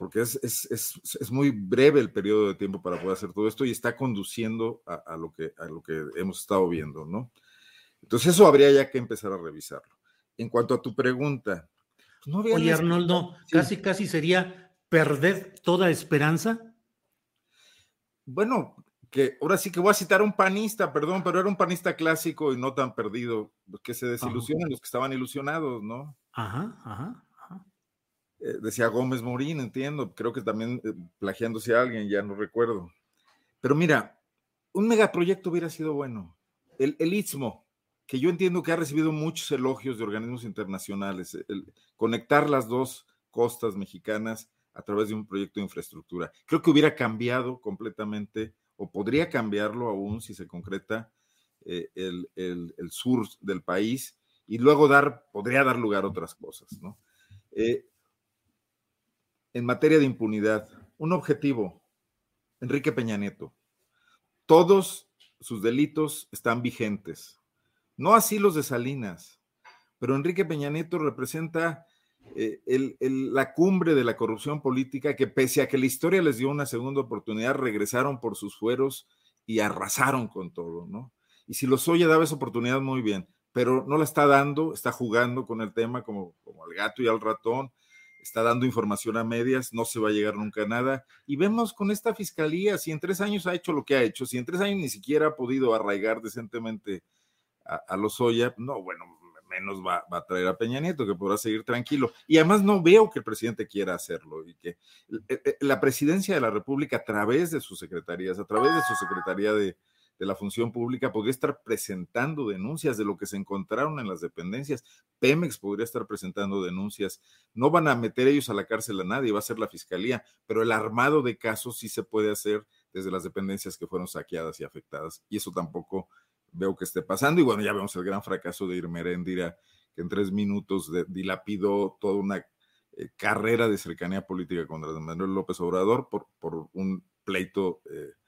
Porque es, es, es, es, muy breve el periodo de tiempo para poder hacer todo esto y está conduciendo a, a, lo, que, a lo que hemos estado viendo, ¿no? Entonces eso habría ya que empezar a revisarlo. En cuanto a tu pregunta, pues no Oye, Arnoldo, sí. casi, casi sería perder toda esperanza. Bueno, que ahora sí que voy a citar a un panista, perdón, pero era un panista clásico y no tan perdido, que se desilusionan ajá. los que estaban ilusionados, ¿no? Ajá, ajá. Eh, decía Gómez Morín, entiendo, creo que también eh, plagiándose a alguien, ya no recuerdo. Pero mira, un megaproyecto hubiera sido bueno. El, el Istmo, que yo entiendo que ha recibido muchos elogios de organismos internacionales, el, conectar las dos costas mexicanas a través de un proyecto de infraestructura. Creo que hubiera cambiado completamente, o podría cambiarlo aún si se concreta eh, el, el, sur del país, y luego dar, podría dar lugar a otras cosas, ¿no? Eh, en materia de impunidad, un objetivo, Enrique Peña Nieto. Todos sus delitos están vigentes. No así los de Salinas, pero Enrique Peña Nieto representa eh, el, la cumbre de la corrupción política que pese a que la historia les dio una segunda oportunidad, regresaron por sus fueros y arrasaron con todo, ¿no? Y si los oye daba esa oportunidad muy bien, pero no la está dando, está jugando con el tema como, como al gato y al ratón, está dando información a medias, no se va a llegar nunca a nada. Y vemos con esta fiscalía, si en tres años ha hecho lo que ha hecho, si en tres años ni siquiera ha podido arraigar decentemente a, los Oya, no, bueno, menos va, va, a traer a Peña Nieto, que podrá seguir tranquilo. Y además no veo que el presidente quiera hacerlo y que eh, eh, la presidencia de la República a través de sus secretarías, a través de su secretaría de, de la función pública podría estar presentando denuncias de lo que se encontraron en las dependencias. Pemex podría estar presentando denuncias. No van a meter ellos a la cárcel a nadie, va a ser la fiscalía, pero el armado de casos sí se puede hacer desde las dependencias que fueron saqueadas y afectadas. Y eso tampoco veo que esté pasando. Y bueno, ya vemos el gran fracaso de Irmeréndira, que en tres minutos dilapidó toda una eh, carrera de cercanía política contra Manuel López Obrador por, por un pleito. Eh,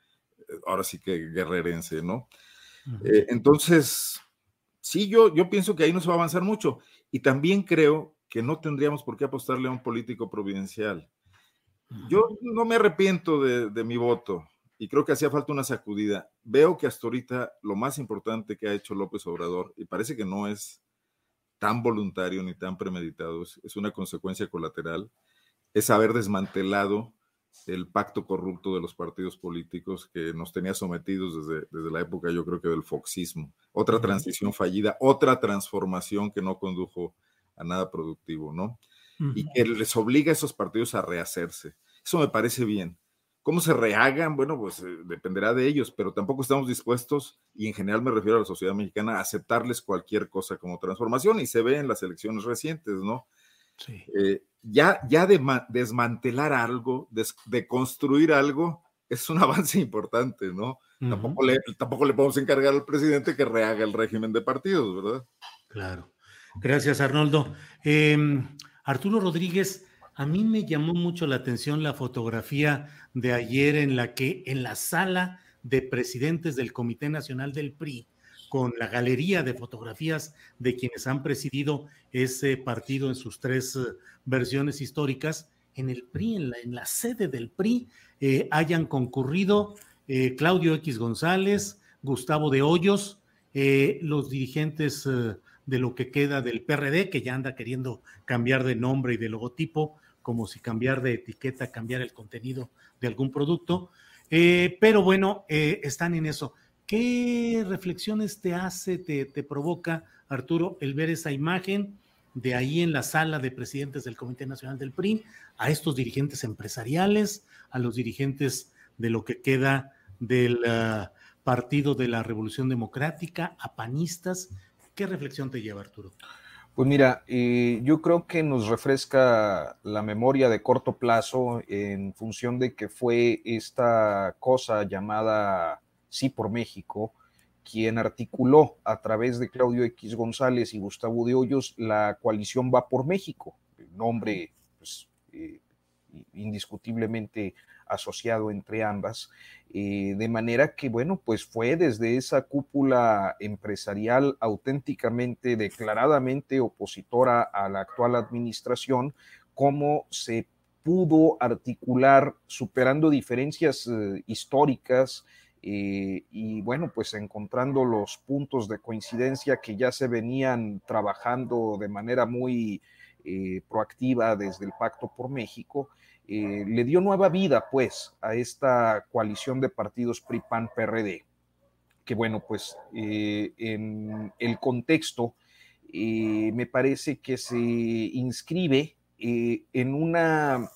ahora sí que guerrerense, ¿no? Eh, entonces, sí, yo, yo pienso que ahí no se va a avanzar mucho. Y también creo que no tendríamos por qué apostarle a un político providencial. Yo no me arrepiento de, de, mi voto y creo que hacía falta una sacudida. Veo que hasta ahorita lo más importante que ha hecho López Obrador, y parece que no es tan voluntario ni tan premeditado, es una consecuencia colateral, es haber desmantelado el pacto corrupto de los partidos políticos que nos tenía sometidos desde, desde la época, yo creo que del foxismo. Otra transición fallida, otra transformación que no condujo a nada productivo, ¿no? Uh -huh. Y que les obliga a esos partidos a rehacerse. Eso me parece bien. ¿Cómo se rehagan? Bueno, pues eh, dependerá de ellos, pero tampoco estamos dispuestos, y en general me refiero a la sociedad mexicana, a aceptarles cualquier cosa como transformación, y se ve en las elecciones recientes, ¿no? Sí. Eh, ya, ya de desmantelar algo, de, de, construir algo, es un avance importante, ¿no? Uh -huh. tampoco, le, tampoco le podemos encargar al presidente que rehaga el régimen de partidos, ¿verdad? Claro. Gracias, Arnoldo. Eh, Arturo Rodríguez, a mí me llamó mucho la atención la fotografía de ayer en la que en la sala de presidentes del Comité Nacional del PRI, con la galería de fotografías de quienes han presidido ese partido en sus tres uh, versiones históricas, en el PRI, en la, en la sede del PRI, eh, hayan concurrido eh, Claudio X González, Gustavo de Hoyos, eh, los dirigentes de lo que queda del PRD, que ya anda queriendo cambiar de nombre y de logotipo, como si cambiar de etiqueta, cambiar el contenido de algún producto. pero bueno, están en eso. ¿Qué reflexiones te hace, te, provoca, Arturo, el ver esa imagen de ahí en la sala de presidentes del Comité Nacional del PRI, a estos dirigentes empresariales, a los dirigentes de lo que queda del uh, Partido de la Revolución Democrática, a panistas? ¿Qué reflexión te lleva, Arturo? Pues mira, eh, yo creo que nos refresca la memoria de corto plazo en función de que fue esta cosa llamada Sí por México, quien articuló a través de Claudio X González y Gustavo de Hoyos la coalición Va por México, nombre pues, eh, indiscutiblemente asociado entre ambas, eh, de manera que, bueno, pues fue desde esa cúpula empresarial auténticamente, declaradamente opositora a la actual administración, cómo se pudo articular superando diferencias eh, históricas, eh, y bueno, pues encontrando los puntos de coincidencia que ya se venían trabajando de manera muy proactiva desde el Pacto por México, eh, le dio nueva vida, pues, a esta coalición de partidos PRI-PAN-PRD, que bueno, pues eh, en el contexto eh, me parece que se inscribe en una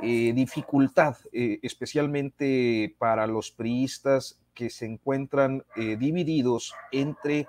dificultad, especialmente para los priistas que se encuentran divididos entre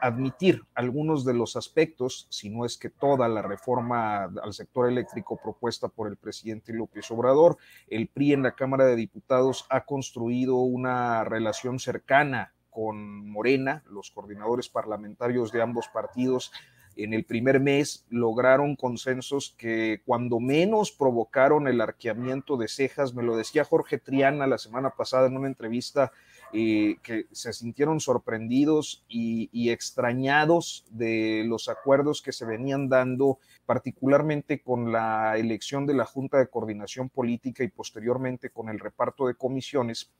admitir algunos de los aspectos, si no es que toda la reforma al sector eléctrico propuesta por el presidente López Obrador. El PRI en la Cámara de Diputados ha construido una relación cercana con Morena, los coordinadores parlamentarios de ambos partidos en el primer mes lograron consensos que cuando menos provocaron el arqueamiento de cejas, me lo decía Jorge Triana la semana pasada en una entrevista eh, que se sintieron sorprendidos y, extrañados de los acuerdos que se venían dando, particularmente con la elección de la Junta de Coordinación Política y posteriormente con el reparto de comisiones.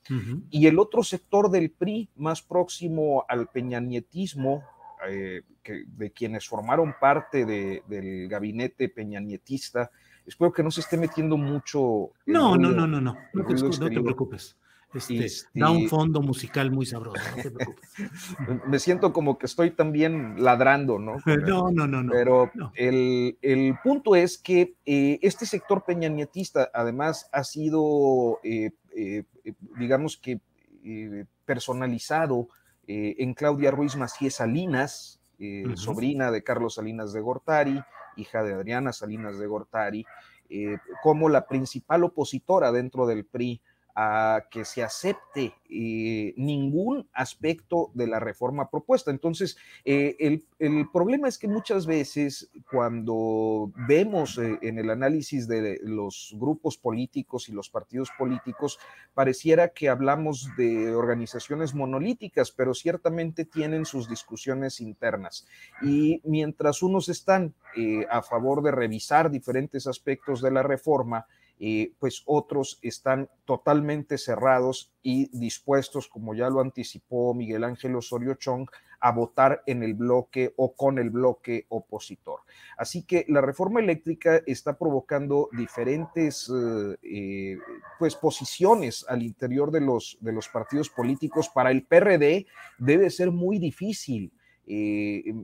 Y el otro sector del PRI, más próximo al peñanietismo, eh, que, de quienes formaron parte del gabinete peñanietista, espero que no se esté metiendo mucho. No, no, no, no, no, no te preocupes. Este, da un fondo musical muy sabroso, no te preocupes. Me siento como que estoy también ladrando, ¿no? No, no, no, no. Pero El, el, punto es que eh, este sector peñanietista además ha sido, eh, eh, digamos que, personalizado en Claudia Ruiz Macías Salinas, sobrina de Carlos Salinas de Gortari, hija de Adriana Salinas de Gortari, como la principal opositora dentro del PRI a que se acepte eh, ningún aspecto de la reforma propuesta. Entonces, eh, el, problema es que muchas veces cuando vemos eh, en el análisis de los grupos políticos y los partidos políticos, pareciera que hablamos de organizaciones monolíticas, pero ciertamente tienen sus discusiones internas. Y mientras unos están a favor de revisar diferentes aspectos de la reforma, eh, pues otros están totalmente cerrados y dispuestos, como ya lo anticipó Miguel Ángel Osorio Chong, a votar en el bloque o con el bloque opositor. Así que la reforma eléctrica está provocando diferentes eh, eh, pues posiciones al interior de los, de los partidos políticos. Para el PRD debe ser muy difícil.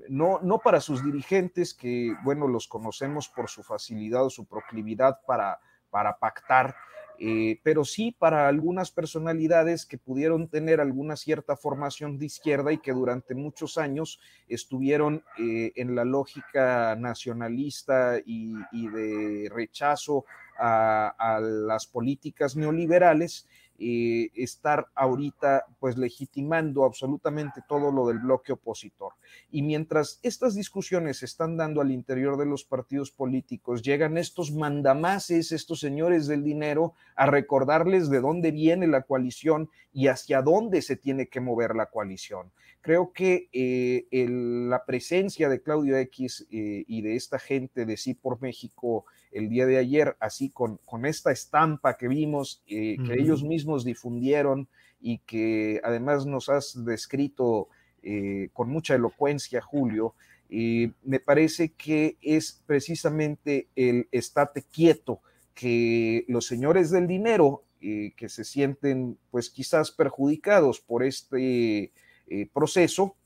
no, no para sus dirigentes, que bueno, los conocemos por su facilidad o su proclividad para para pactar, eh, pero sí para algunas personalidades que pudieron tener alguna cierta formación de izquierda y que durante muchos años estuvieron eh, en la lógica nacionalista y, de rechazo a, las políticas neoliberales eh, estar ahorita pues legitimando absolutamente todo lo del bloque opositor. Y mientras estas discusiones se están dando al interior de los partidos políticos, llegan estos mandamases, estos señores del dinero, a recordarles de dónde viene la coalición y hacia dónde se tiene que mover la coalición. Creo que eh, la presencia de Claudio X eh, y de esta gente de Sí por México el día de ayer, así con, con esta estampa que vimos, eh, que ellos mismos difundieron y que además nos has descrito con mucha elocuencia, Julio, me parece que es precisamente el estate quieto que los señores del dinero, que se sienten pues quizás perjudicados por este proceso,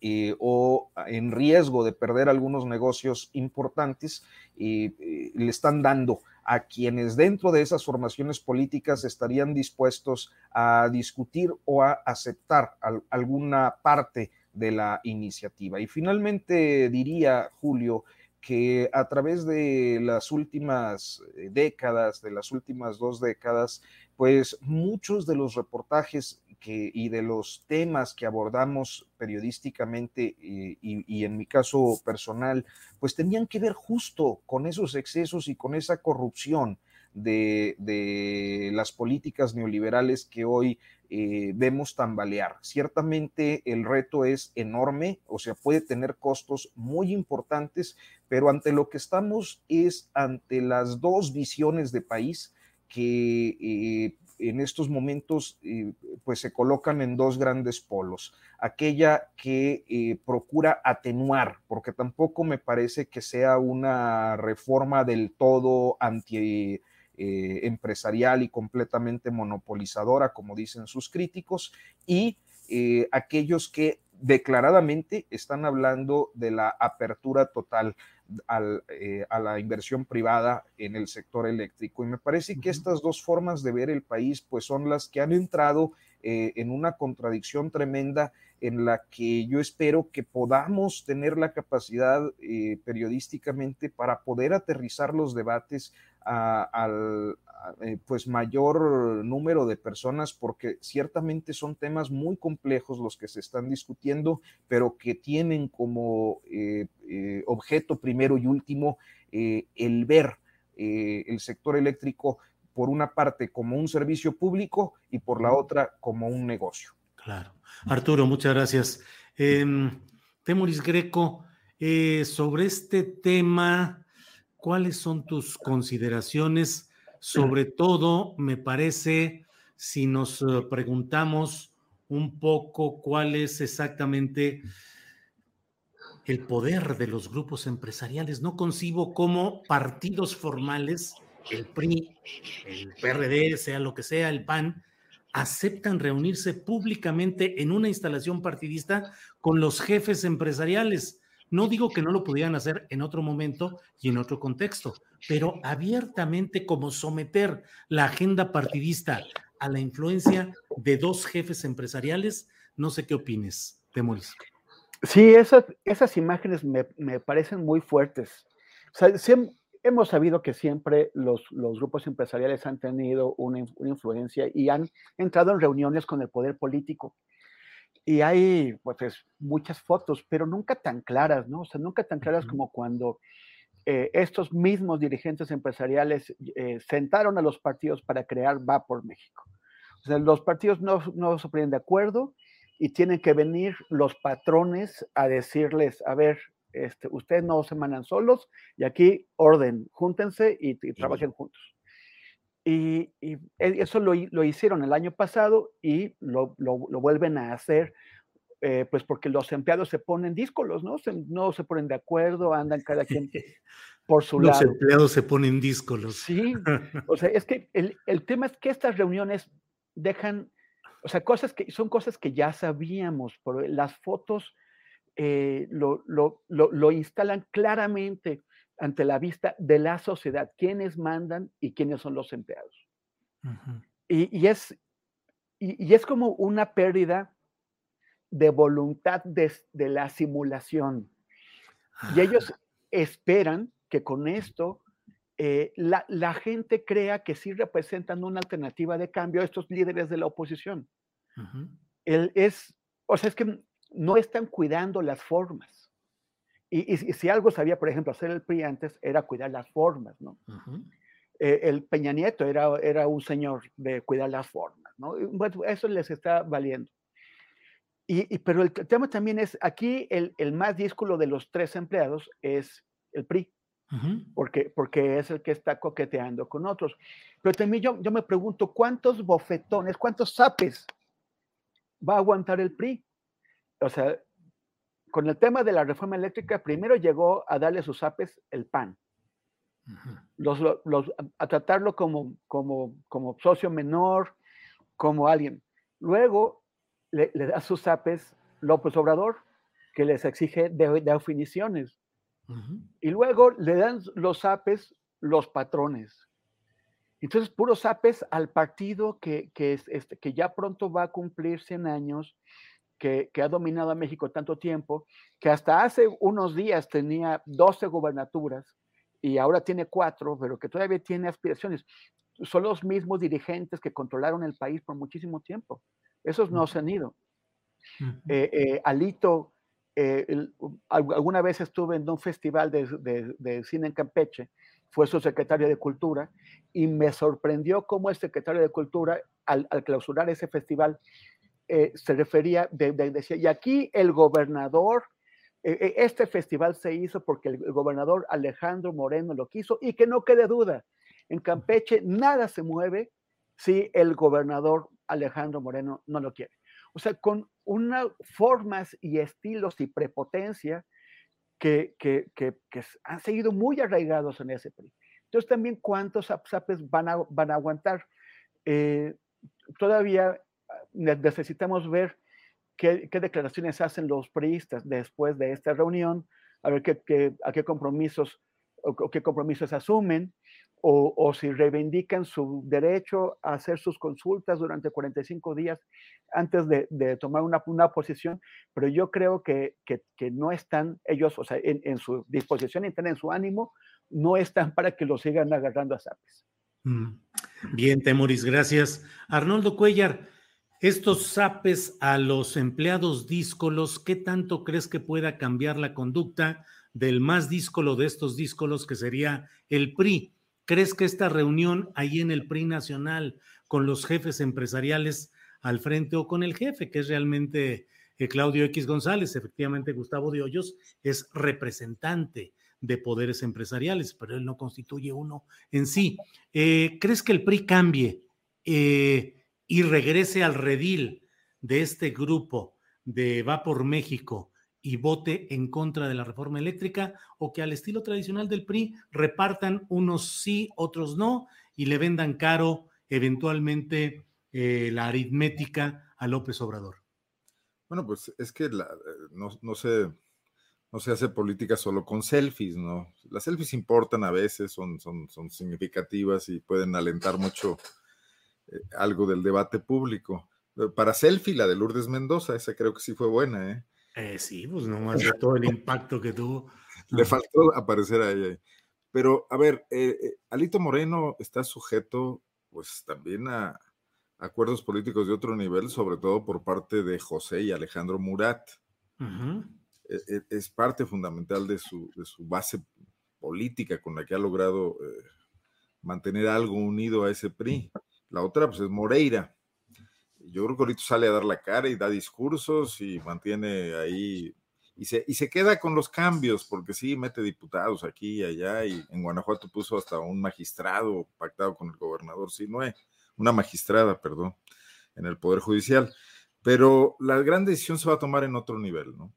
eh, o en riesgo de perder algunos negocios importantes, eh, eh, le están dando a quienes dentro de esas formaciones políticas estarían dispuestos a discutir o a aceptar alguna parte de la iniciativa. Y finalmente diría, Julio, que a través de las últimas eh, décadas, de las últimas dos décadas, pues muchos de los reportajes y de los temas que abordamos periodísticamente eh, y, en mi caso personal, pues tenían que ver justo con esos excesos y con esa corrupción de, de las políticas neoliberales que hoy eh, vemos tambalear. Ciertamente el reto es enorme, o sea, puede tener costos muy importantes, pero ante lo que estamos es ante las dos visiones de país que eh, en estos momentos eh, pues se colocan en dos grandes polos. Aquella que procura atenuar, porque tampoco me parece que sea una reforma del todo anti eh, empresarial y completamente monopolizadora, como dicen sus críticos, y eh, aquellos que declaradamente están hablando de la apertura total eh, a la inversión privada en el sector eléctrico. Y me parece que estas dos formas de ver el país pues son las que han entrado en una contradicción tremenda en la que yo espero que podamos tener la capacidad periodísticamente para poder aterrizar los debates al eh, pues mayor número de personas porque ciertamente son temas muy complejos los que se están discutiendo, pero que tienen como eh, eh, objeto primero y último el ver el sector eléctrico por una parte como un servicio público y por la otra como un negocio. Claro. Arturo, muchas gracias. Em, Temoris Greco, sobre este tema, ¿cuáles son tus consideraciones? Sobre todo, me parece, si nos eh, preguntamos un poco cuál es exactamente el poder de los grupos empresariales. No concibo cómo partidos formales, el PRI, el PRD, sea lo que sea, el PAN, aceptan reunirse públicamente en una instalación partidista con los jefes empresariales. No digo que no lo pudieran hacer en otro momento y en otro contexto, pero abiertamente como someter la agenda partidista a la influencia de dos jefes empresariales, no sé qué opines, Temoris. Sí, esas, esas imágenes me, parecen muy fuertes. Hemos sabido que siempre los, grupos empresariales han tenido una, una, influencia y han entrado en reuniones con el poder político y hay pues muchas fotos, pero nunca tan claras, ¿no? O sea, nunca tan claras como cuando eh, estos mismos dirigentes empresariales eh, sentaron a los partidos para crear Va por México. O sea, los partidos no, no se ponen de acuerdo y tienen que venir los patrones a decirles, a ver, este, ustedes no se mandan solos y aquí orden, júntense y trabajen juntos. Y, e, eso lo, hicieron el año pasado y lo, vuelven a hacer, eh, pues porque los empleados se ponen díscolos, ¿no? no se ponen de acuerdo, andan cada quien por su lado. Los empleados se ponen díscolos. Sí, o sea, es que el, tema es que estas reuniones dejan, o sea, cosas que son cosas que ya sabíamos, por las fotos eh, lo, lo instalan claramente ante la vista de la sociedad, quiénes mandan y quiénes son los empleados. y, es, y, es como una pérdida de voluntad de, la simulación. Y ellos ah. esperan que con esto eh, la, gente crea que sí representan una alternativa de cambio a estos líderes de la oposición. es, o sea, es que no están cuidando las formas. Y, si algo sabía, por ejemplo, hacer el PRI antes, era cuidar las formas, ¿no? Eh, el Peña Nieto era, era un señor de cuidar las formas, ¿no? Bueno, eso les está valiendo. Y, pero el tema también es, aquí el, el, más dísculo de los tres empleados es el PRI, porque, porque es el que está coqueteando con otros. Pero también yo, yo me pregunto, ¿cuántos bofetones, cuántos zapes va a aguantar el PRI? O sea, con el tema de la reforma eléctrica, primero llegó a darle sus apes el PAN. los, a tratarlo como, como, como socio menor, como alguien. Luego le, da sus apes López Obrador, que les exige definiciones. Y luego le dan los apes los patrones. Entonces, puros apes al partido que, que, es, este, que ya pronto va a cumplir 100 años que, ha dominado a México tanto tiempo, que hasta hace unos días tenía 12 gobernaturas y ahora tiene cuatro, pero que todavía tiene aspiraciones. Son los mismos dirigentes que controlaron el país por muchísimo tiempo. Esos no se han ido. Eh, eh, Alito, eh, alguna vez estuve en un festival de, cine en Campeche, fue su secretario de Cultura, y me sorprendió cómo el secretario de Cultura, al, clausurar ese festival, se refería, decía, y aquí el gobernador, este festival se hizo porque el gobernador Alejandro Moreno lo quiso, y que no quede duda, en Campeche nada se mueve si el gobernador Alejandro Moreno no lo quiere. O sea, con unas formas y estilos y prepotencia que, han seguido muy arraigados en ese PRI. Entonces también cuántos zapes van a, van a aguantar. Eh, todavía necesitamos ver qué, declaraciones hacen los priistas después de esta reunión, a ver qué, a qué compromisos o qué compromisos asumen o, si reivindican su derecho a hacer sus consultas durante 45 días antes de, tomar una, una, posición, pero yo creo que, no están ellos, o sea, en, su disposición interna, en su ánimo, no están para que lo sigan agarrando a zapes. Mm. Bien, Temoris, gracias. Arnoldo Cuellar, estos zapes a los empleados díscolos, ¿qué tanto crees que pueda cambiar la conducta del más díscolo de estos díscolos, que sería el PRI? ¿Crees que esta reunión ahí en el PRI nacional con los jefes empresariales al frente o con el jefe, que es realmente eh, Claudio X González, efectivamente Gustavo de Hoyos es representante de poderes empresariales, pero él no constituye uno en sí. Eh, ¿Crees que el PRI cambie eh, y regrese al redil de este grupo de Va por México y vote en contra de la reforma eléctrica o que al estilo tradicional del PRI repartan unos sí, otros no y le vendan caro eventualmente eh, la aritmética a López Obrador. Bueno, pues es que no, no, se, no se hace política solo con selfies, ¿no? Las selfies importan a veces, son, son, son significativas y pueden alentar mucho algo del debate público. Para selfie, la de Lourdes Mendoza, esa creo que sí fue buena, ¿eh? Eh, sí, pues nomás de todo el impacto que tuvo. Le faltó aparecer a ella. Pero, a ver, eh, eh, Alito Moreno está sujeto, pues también a acuerdos políticos de otro nivel, sobre todo por parte de José y Alejandro Murat. E, e, es, parte fundamental de su, de su, base política con la que ha logrado mantener algo unido a ese PRI. La otra, pues, es Moreira yo creo que ahorita sale a dar la cara y da discursos y mantiene ahí y se, y se queda con los cambios, porque sí, mete diputados aquí y allá, y en Guanajuato puso hasta un magistrado pactado con el gobernador, es una magistrada, perdón, en el Poder Judicial. Pero la gran decisión se va a tomar en otro nivel, ¿no?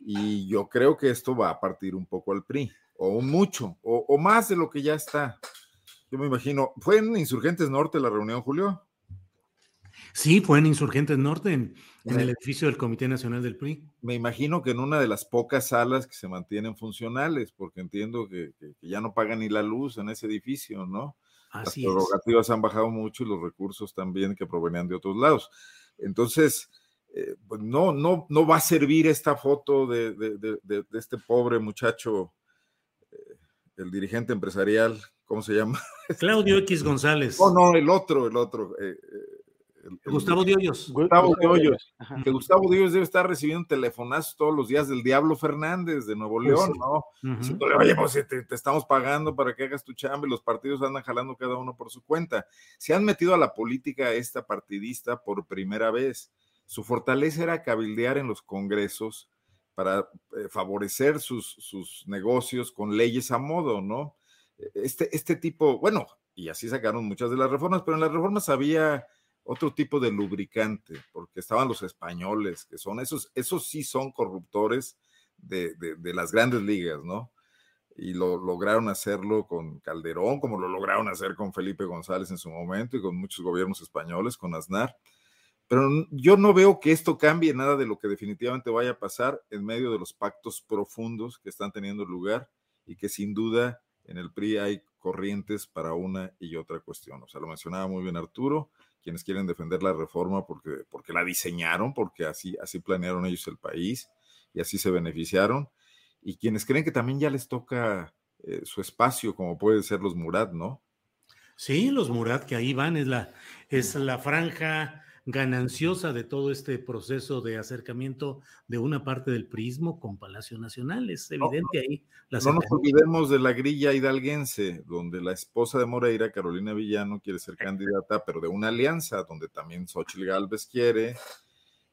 Y yo creo que esto va a partir un poco al PRI, o mucho, o, o más de lo que ya está. Yo me imagino, ¿fue en Insurgentes Norte la reunión, Julio? Sí, fue en Insurgentes Norte, en, el edificio del Comité Nacional del PRI. Me imagino que en una de las pocas salas que se mantienen funcionales, porque entiendo que, ya no pagan ni la luz en ese edificio, ¿no? Así las prerrogativas han bajado mucho y los recursos también que provenían de otros lados. Entonces, eh, pues no, no, no va a servir esta foto de, este pobre muchacho, eh, el dirigente empresarial, ¿cómo se llama? Claudio X González. No, no, el otro, el otro. Eh, Gustavo Diollos. Gustavo Diollos. Que Gustavo Diollos debe estar recibiendo telefonazos todos los días del Diablo Fernández de Nuevo pues León, ¿no? oye, pues te, te, estamos pagando para que hagas tu chamba y los partidos andan jalando cada uno por su cuenta. Se han metido a la política esta partidista por primera vez. Su fortaleza era cabildear en los congresos para eh, favorecer sus, sus negocios con leyes a modo, ¿no? Este, este tipo, bueno, y así sacaron muchas de las reformas, pero en las reformas había otro tipo de lubricante, porque estaban los españoles, que son esos, esos sí son corruptores de, las grandes ligas, ¿no? Y lo lograron hacerlo con Calderón, como lo lograron hacer con Felipe González en su momento y con muchos gobiernos españoles, con Aznar. Pero yo no veo que esto cambie nada de lo que definitivamente vaya a pasar en medio de los pactos profundos que están teniendo lugar y que sin duda en el PRI hay corrientes para una y otra cuestión. O sea, lo mencionaba muy bien Arturo, quienes quieren defender la reforma porque, porque la diseñaron, porque así, así planearon ellos el país y así se beneficiaron, y quienes creen que también ya les toca eh, su espacio, como puede ser los Murat, ¿no? Sí, los Murat que ahí van, es la, es la franja gananciosa de todo este proceso de acercamiento de una parte del prismo con Palacio Nacional. Es evidente ahí. La no nos olvidemos de la grilla hidalguense, donde la esposa de Moreira, Carolina Villano, quiere ser candidata, pero de una alianza, donde también Xochitl Galvez quiere.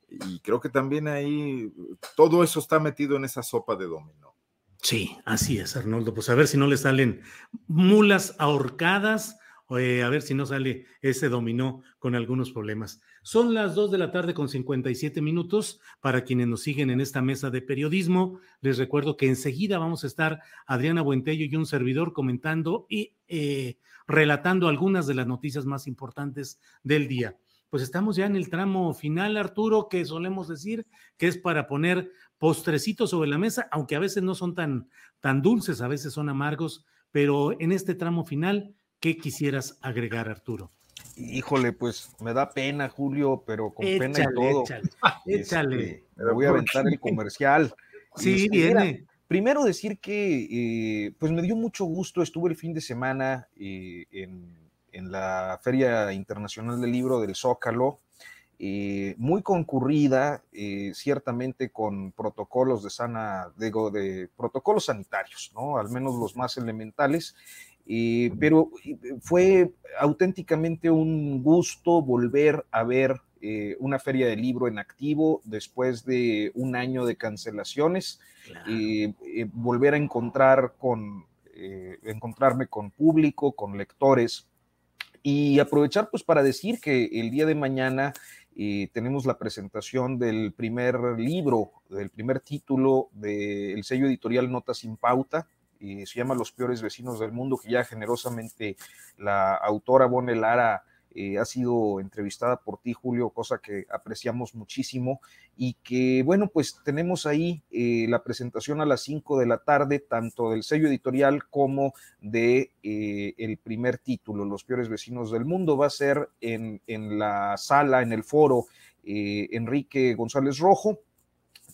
Y creo que también ahí todo eso está metido en esa sopa de dominó. Sí, así es, Arnoldo. Pues a ver si no le salen mulas ahorcadas a ver si no sale ese dominó con algunos problemas. Son las 2 de la tarde con 57 minutos. Para quienes nos siguen en esta mesa de periodismo, les recuerdo que enseguida vamos a estar Adriana Buentello y un servidor comentando y eh, relatando algunas de las noticias más importantes del día. Pues estamos ya en el tramo final, Arturo, que solemos decir que es para poner postrecitos sobre la mesa, aunque a veces no son tan, tan dulces, a veces son amargos, pero en este tramo final ¿Qué quisieras agregar, Arturo? Híjole, pues me da pena, Julio, pero con pena y todo. Échale, échale. Este, me voy a aventar el comercial. Sí, este, viene. primero decir que eh, pues me dio mucho gusto, estuve el fin de semana eh, en, la Feria Internacional del Libro del Zócalo, eh, muy concurrida, ciertamente con protocolos de sana, digo, de protocolos sanitarios, ¿no? Al menos los más elementales, pero fue auténticamente un gusto volver a ver eh, una feria de libro en activo después de un año de cancelaciones, y eh, volver a encontrar con, eh, encontrarme con público, con lectores y aprovechar pues para decir que el día de mañana tenemos la presentación del primer libro, del primer título del sello editorial Notas sin Pauta, se llama Los peores vecinos del mundo, que ya generosamente la autora Bonne Lara eh, ha sido entrevistada por ti, Julio, cosa que apreciamos muchísimo y que, bueno, pues tenemos ahí eh, la presentación a las 5 de la tarde, tanto del sello editorial como de eh, el primer título, Los peores vecinos del mundo. Va a ser en, en la sala, en el foro Enrique González Rojo.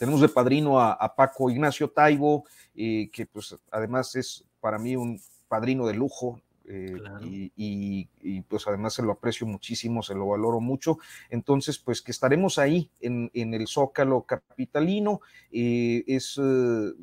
Tenemos de padrino a, Paco Ignacio Taibo, eh, que pues además es para mí un padrino de lujo, eh, y, pues además se lo aprecio muchísimo, se lo valoro mucho. Entonces, pues que estaremos ahí en, el Zócalo Capitalino. Eh, es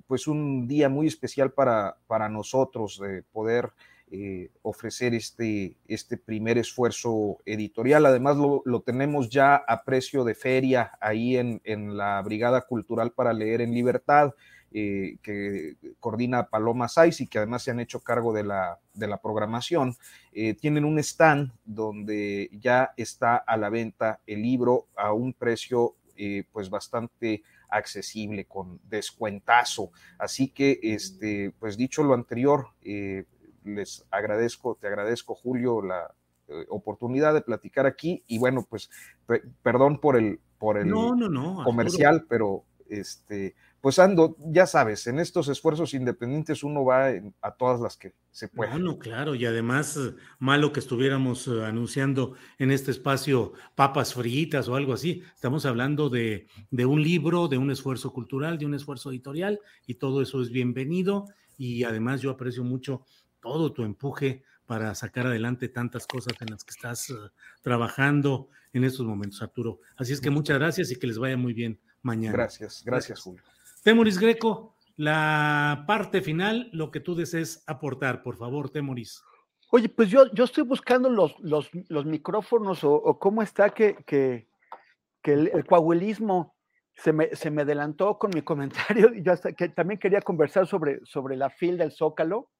pues un día muy especial para, para nosotros de poder eh, ofrecer este, este primer esfuerzo editorial. Además, lo, tenemos ya a precio de feria ahí en, la Brigada Cultural para Leer en Libertad, eh, que coordina Paloma Saiz y que además se han hecho cargo de la, de la programación. Eh, tienen un stand donde ya está a la venta el libro a un precio pues bastante accesible con descuentazo. Así que, este, pues dicho lo anterior, les agradezco, te agradezco, Julio, la eh, oportunidad de platicar aquí. Y bueno, pues perdón por el, por el comercial, pero este, pues ando, ya sabes, en estos esfuerzos independientes uno va a todas las que se puede. Bueno, claro, y además, malo que estuviéramos eh, anunciando en este espacio papas fritas o algo así. Estamos hablando de, de un libro, de un esfuerzo cultural, de un esfuerzo editorial, y todo eso es bienvenido. Y además yo aprecio mucho todo tu empuje para sacar adelante tantas cosas en las que estás eh, trabajando en estos momentos, Arturo. Así es que muchas gracias y que les vaya muy bien mañana. Gracias, gracias, Julio. Temoris Greco, la parte final, lo que tú desees aportar, por favor, Temoris. Oye, pues yo, yo estoy buscando los, los, micrófonos o, cómo está que, que, el, el, coahuilismo se me, se me adelantó con mi comentario. Yo hasta que también quería conversar sobre, sobre la fil del Zócalo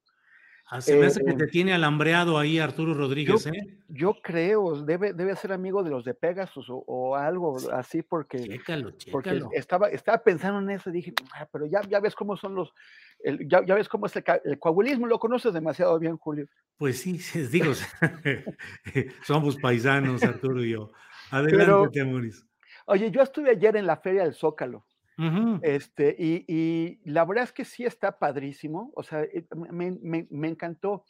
Ah, se me hace que te eh, tiene alambreado ahí Arturo Rodríguez, yo, ¿eh? Yo creo, debe, debe ser amigo de los de Pegasus o, algo así, porque, chécalo, porque estaba, estaba pensando en eso y dije, ah, pero ya, ya ves cómo son los, ya, ya, ves cómo es el, el, coahuilismo, lo conoces demasiado bien, Julio. Pues sí, digo, somos paisanos, Arturo y yo. Adelante, Mauricio. Oye, yo estuve ayer en la Feria del Zócalo este, y, la verdad es que sí está padrísimo, o sea, eh, me, encantó.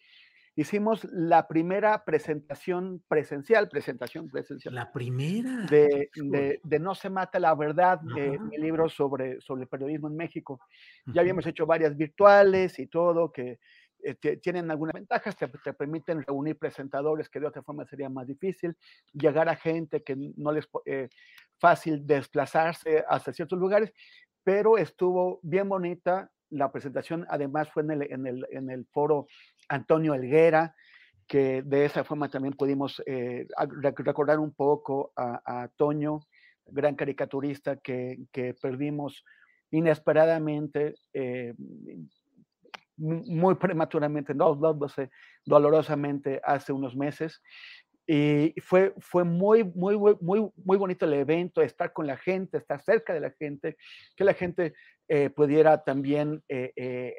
hicimos la primera presentación presencial, presentación presencial. La primera. De, de, No se mata la verdad, mi libro sobre, sobre el periodismo en México. Ya habíamos hecho varias virtuales y todo, que eh, tienen algunas ventajas, te, te, permiten reunir presentadores que de otra forma sería más difícil, llegar a gente que no les es eh, fácil desplazarse hasta ciertos lugares, pero estuvo bien bonita. La presentación además fue en el, en el, en el foro Antonio Elguera, que de esa forma también pudimos eh, recordar un poco a, Toño, gran caricaturista que, perdimos inesperadamente, eh, muy prematuramente, dolorosamente hace unos meses. Y fue, fue muy, muy, muy, muy bonito el evento, estar con la gente, estar cerca de la gente, que la gente eh, pudiera también eh, eh,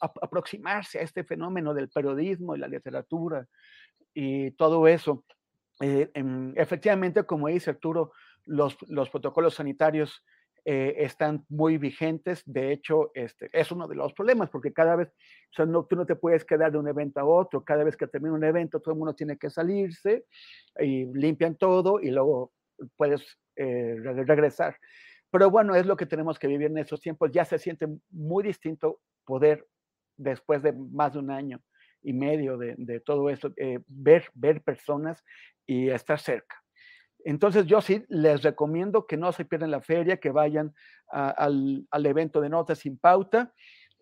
aproximarse a este fenómeno del periodismo y la literatura y todo eso. Em, efectivamente, como dice Arturo, los, los protocolos sanitarios están muy vigentes. De hecho, este, es uno de los problemas, porque cada vez, o sea, no, tú no te puedes quedar de un evento a otro. Cada vez que termina un evento, todo el mundo tiene que salirse y limpian todo y luego puedes regresar. Pero bueno, es lo que tenemos que vivir en esos tiempos. Ya se siente muy distinto poder, después de más de un año y medio de, todo esto, eh, ver, ver personas y estar cerca. Entonces yo sí les recomiendo que no se pierdan la feria, que vayan al, evento de Notas sin Pauta.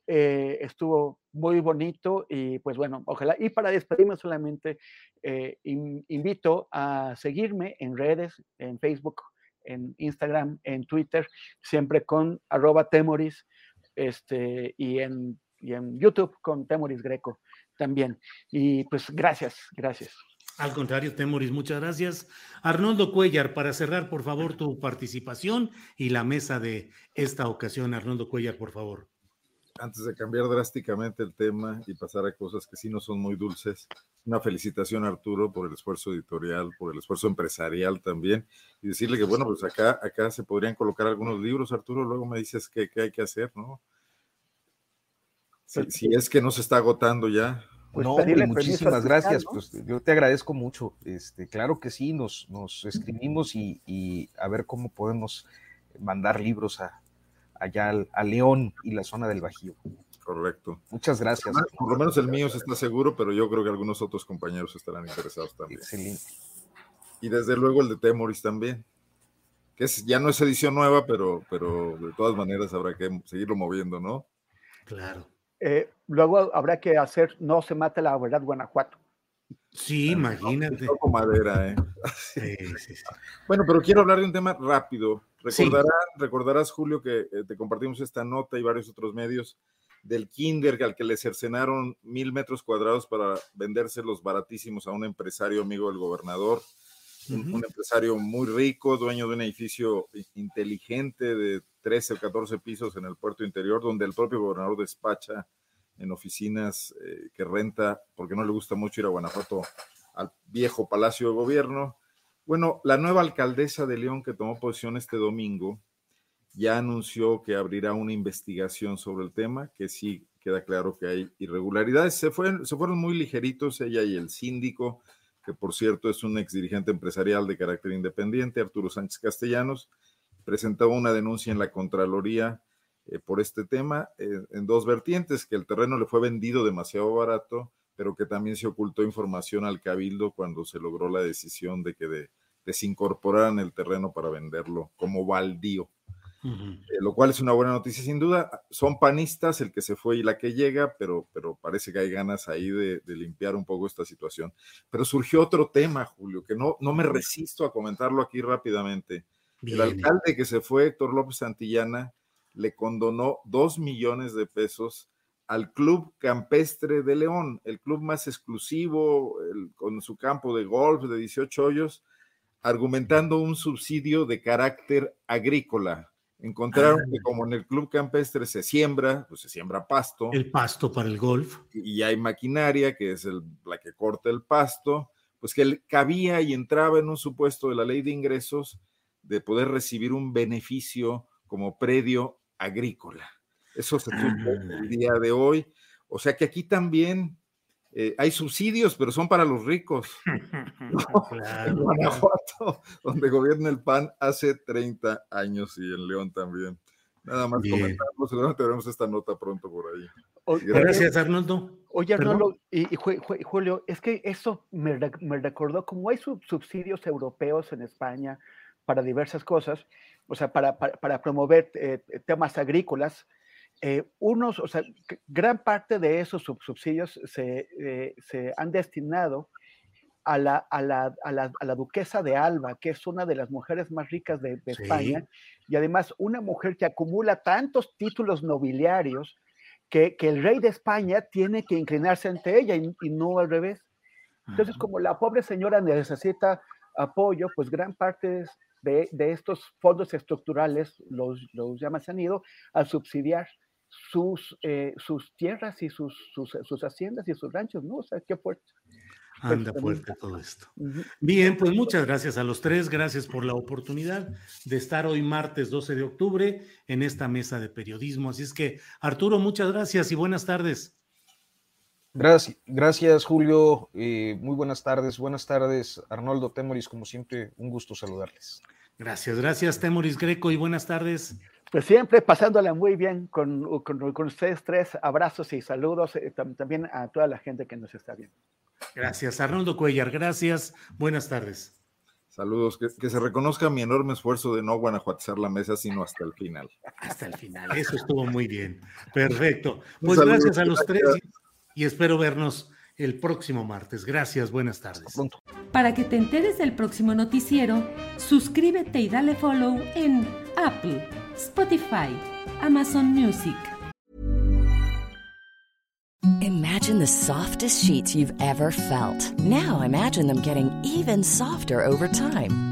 Eh, estuvo muy bonito y pues bueno, ojalá. Y para despedirme solamente, eh, invito a seguirme en redes, en Facebook en Instagram, en Twitter, siempre con arroba temoris, este, y en, y en YouTube con temoris greco también. Y pues gracias, gracias. Al contrario, Temoris, muchas gracias. Arnoldo Cuellar, para cerrar, por favor, tu participación y la mesa de esta ocasión. Arnoldo Cuellar, por favor antes de cambiar drásticamente el tema y pasar a cosas que sí no son muy dulces, una felicitación a Arturo por el esfuerzo editorial, por el esfuerzo empresarial también, y decirle que, bueno, pues acá, acá se podrían colocar algunos libros, Arturo, luego me dices qué, hay que hacer, ¿no? Si, es que no se está agotando ya. Pues no, muchísimas gracias, pues yo te agradezco mucho, este, claro que sí, nos, nos escribimos y, y a ver cómo podemos mandar libros a, allá al, León y la zona del Bajío. Correcto. Muchas gracias. Por lo menos el mío se está seguro, pero yo creo que algunos otros compañeros estarán interesados también. Excelente. Y desde luego el de Temoris también, que es, ya no es edición nueva, pero, pero de todas maneras habrá que seguirlo moviendo, ¿no? Claro. Eh, luego habrá que hacer No se mate la verdad Guanajuato. Sí, imagínate. madera, ¿eh? Sí, sí, sí. Bueno, pero quiero hablar de un tema rápido. Recordarás, Julio, que eh, te compartimos esta nota y varios otros medios del Kinder al que le cercenaron mil metros cuadrados para vendérselos baratísimos a un empresario amigo del gobernador, un, empresario muy rico, dueño de un edificio inteligente de 13 o 14 pisos en el puerto interior, donde el propio gobernador despacha en oficinas eh, que renta, porque no le gusta mucho ir a Guanajuato al viejo Palacio de Gobierno. Bueno, la nueva alcaldesa de León que tomó posición este domingo ya anunció que abrirá una investigación sobre el tema, que sí queda claro que hay irregularidades. Se, fueron, se fueron muy ligeritos ella y el síndico, que por cierto es un ex dirigente empresarial de carácter independiente, Arturo Sánchez Castellanos, presentaba una denuncia en la Contraloría eh, por este tema eh, en dos vertientes, que el terreno le fue vendido demasiado barato, pero que también se ocultó información al cabildo cuando se logró la decisión de que de, desincorporaran el terreno para venderlo como baldío. Eh, lo cual es una buena noticia sin duda. Son panistas el que se fue y la que llega, pero, pero parece que hay ganas ahí de, limpiar un poco esta situación. Pero surgió otro tema, Julio, que no, no me resisto a comentarlo aquí rápidamente. El alcalde que se fue, Héctor López Santillana, le condonó dos millones de pesos al Club Campestre de León, el club más exclusivo, con su campo de golf de 18 hoyos, argumentando un subsidio de carácter agrícola. Encontraron que ah. como en el club campestre se siembra, pues se siembra pasto. El pasto para el golf. Y hay maquinaria que es la que corta el pasto, pues que cabía y entraba en un supuesto de la ley de ingresos de poder recibir un beneficio como predio agrícola. Eso se supo el ah. día de hoy. O sea que aquí también eh, hay subsidios, pero son para los ricos. En Guanajuato, donde gobierna el PAN hace 30 años y en León también. Nada más comentarlo, seguramente veremos esta nota pronto por ahí. Gracias, Arnoldo. Oye, Arnoldo y, Julio, es que eso me, recordó, como hay subsidios europeos en España para diversas cosas, o sea, para, promover eh, temas agrícolas, eh, unos, o sea, gran parte de esos subsidios se, eh, se han destinado a la, a, la, a, la, a la, duquesa de Alba, que es una de las mujeres más ricas de, España, y además una mujer que acumula tantos títulos nobiliarios que, que, el rey de España tiene que inclinarse ante ella y, no al revés. Entonces, como la pobre señora necesita apoyo, pues gran parte de, de estos fondos estructurales los, los llama se han ido a subsidiar sus, eh, sus tierras y sus, sus, sus, haciendas y sus ranchos, ¿no? O sea, qué fuerte. Pues Anda fuerte todo esto. Bien, pues muchas gracias a los tres, gracias por la oportunidad de estar hoy martes 12 de octubre en esta mesa de periodismo. Así es que, Arturo, muchas gracias y buenas tardes. Gracias, gracias Julio. Eh, muy buenas tardes. Buenas tardes, Arnoldo Temoris. Como siempre, un gusto saludarles. Gracias, gracias, Temoris Greco, y buenas tardes. Pues siempre pasándola muy bien con, con, ustedes tres. Abrazos y saludos eh, también a toda la gente que nos está viendo. Gracias, Arnoldo Cuellar. Gracias. Buenas tardes. Saludos. Que, se reconozca mi enorme esfuerzo de no guanajuatizar la mesa, sino hasta el final. Hasta el final. Eso estuvo muy bien. Perfecto. Pues gracias a los tres y espero vernos el próximo martes. Gracias, buenas tardes. Para que te enteres del próximo noticiero, suscríbete y dale follow en Apple, Spotify, Amazon Music. Imagine the softest sheets you've ever felt. Now imagine them getting even softer over time.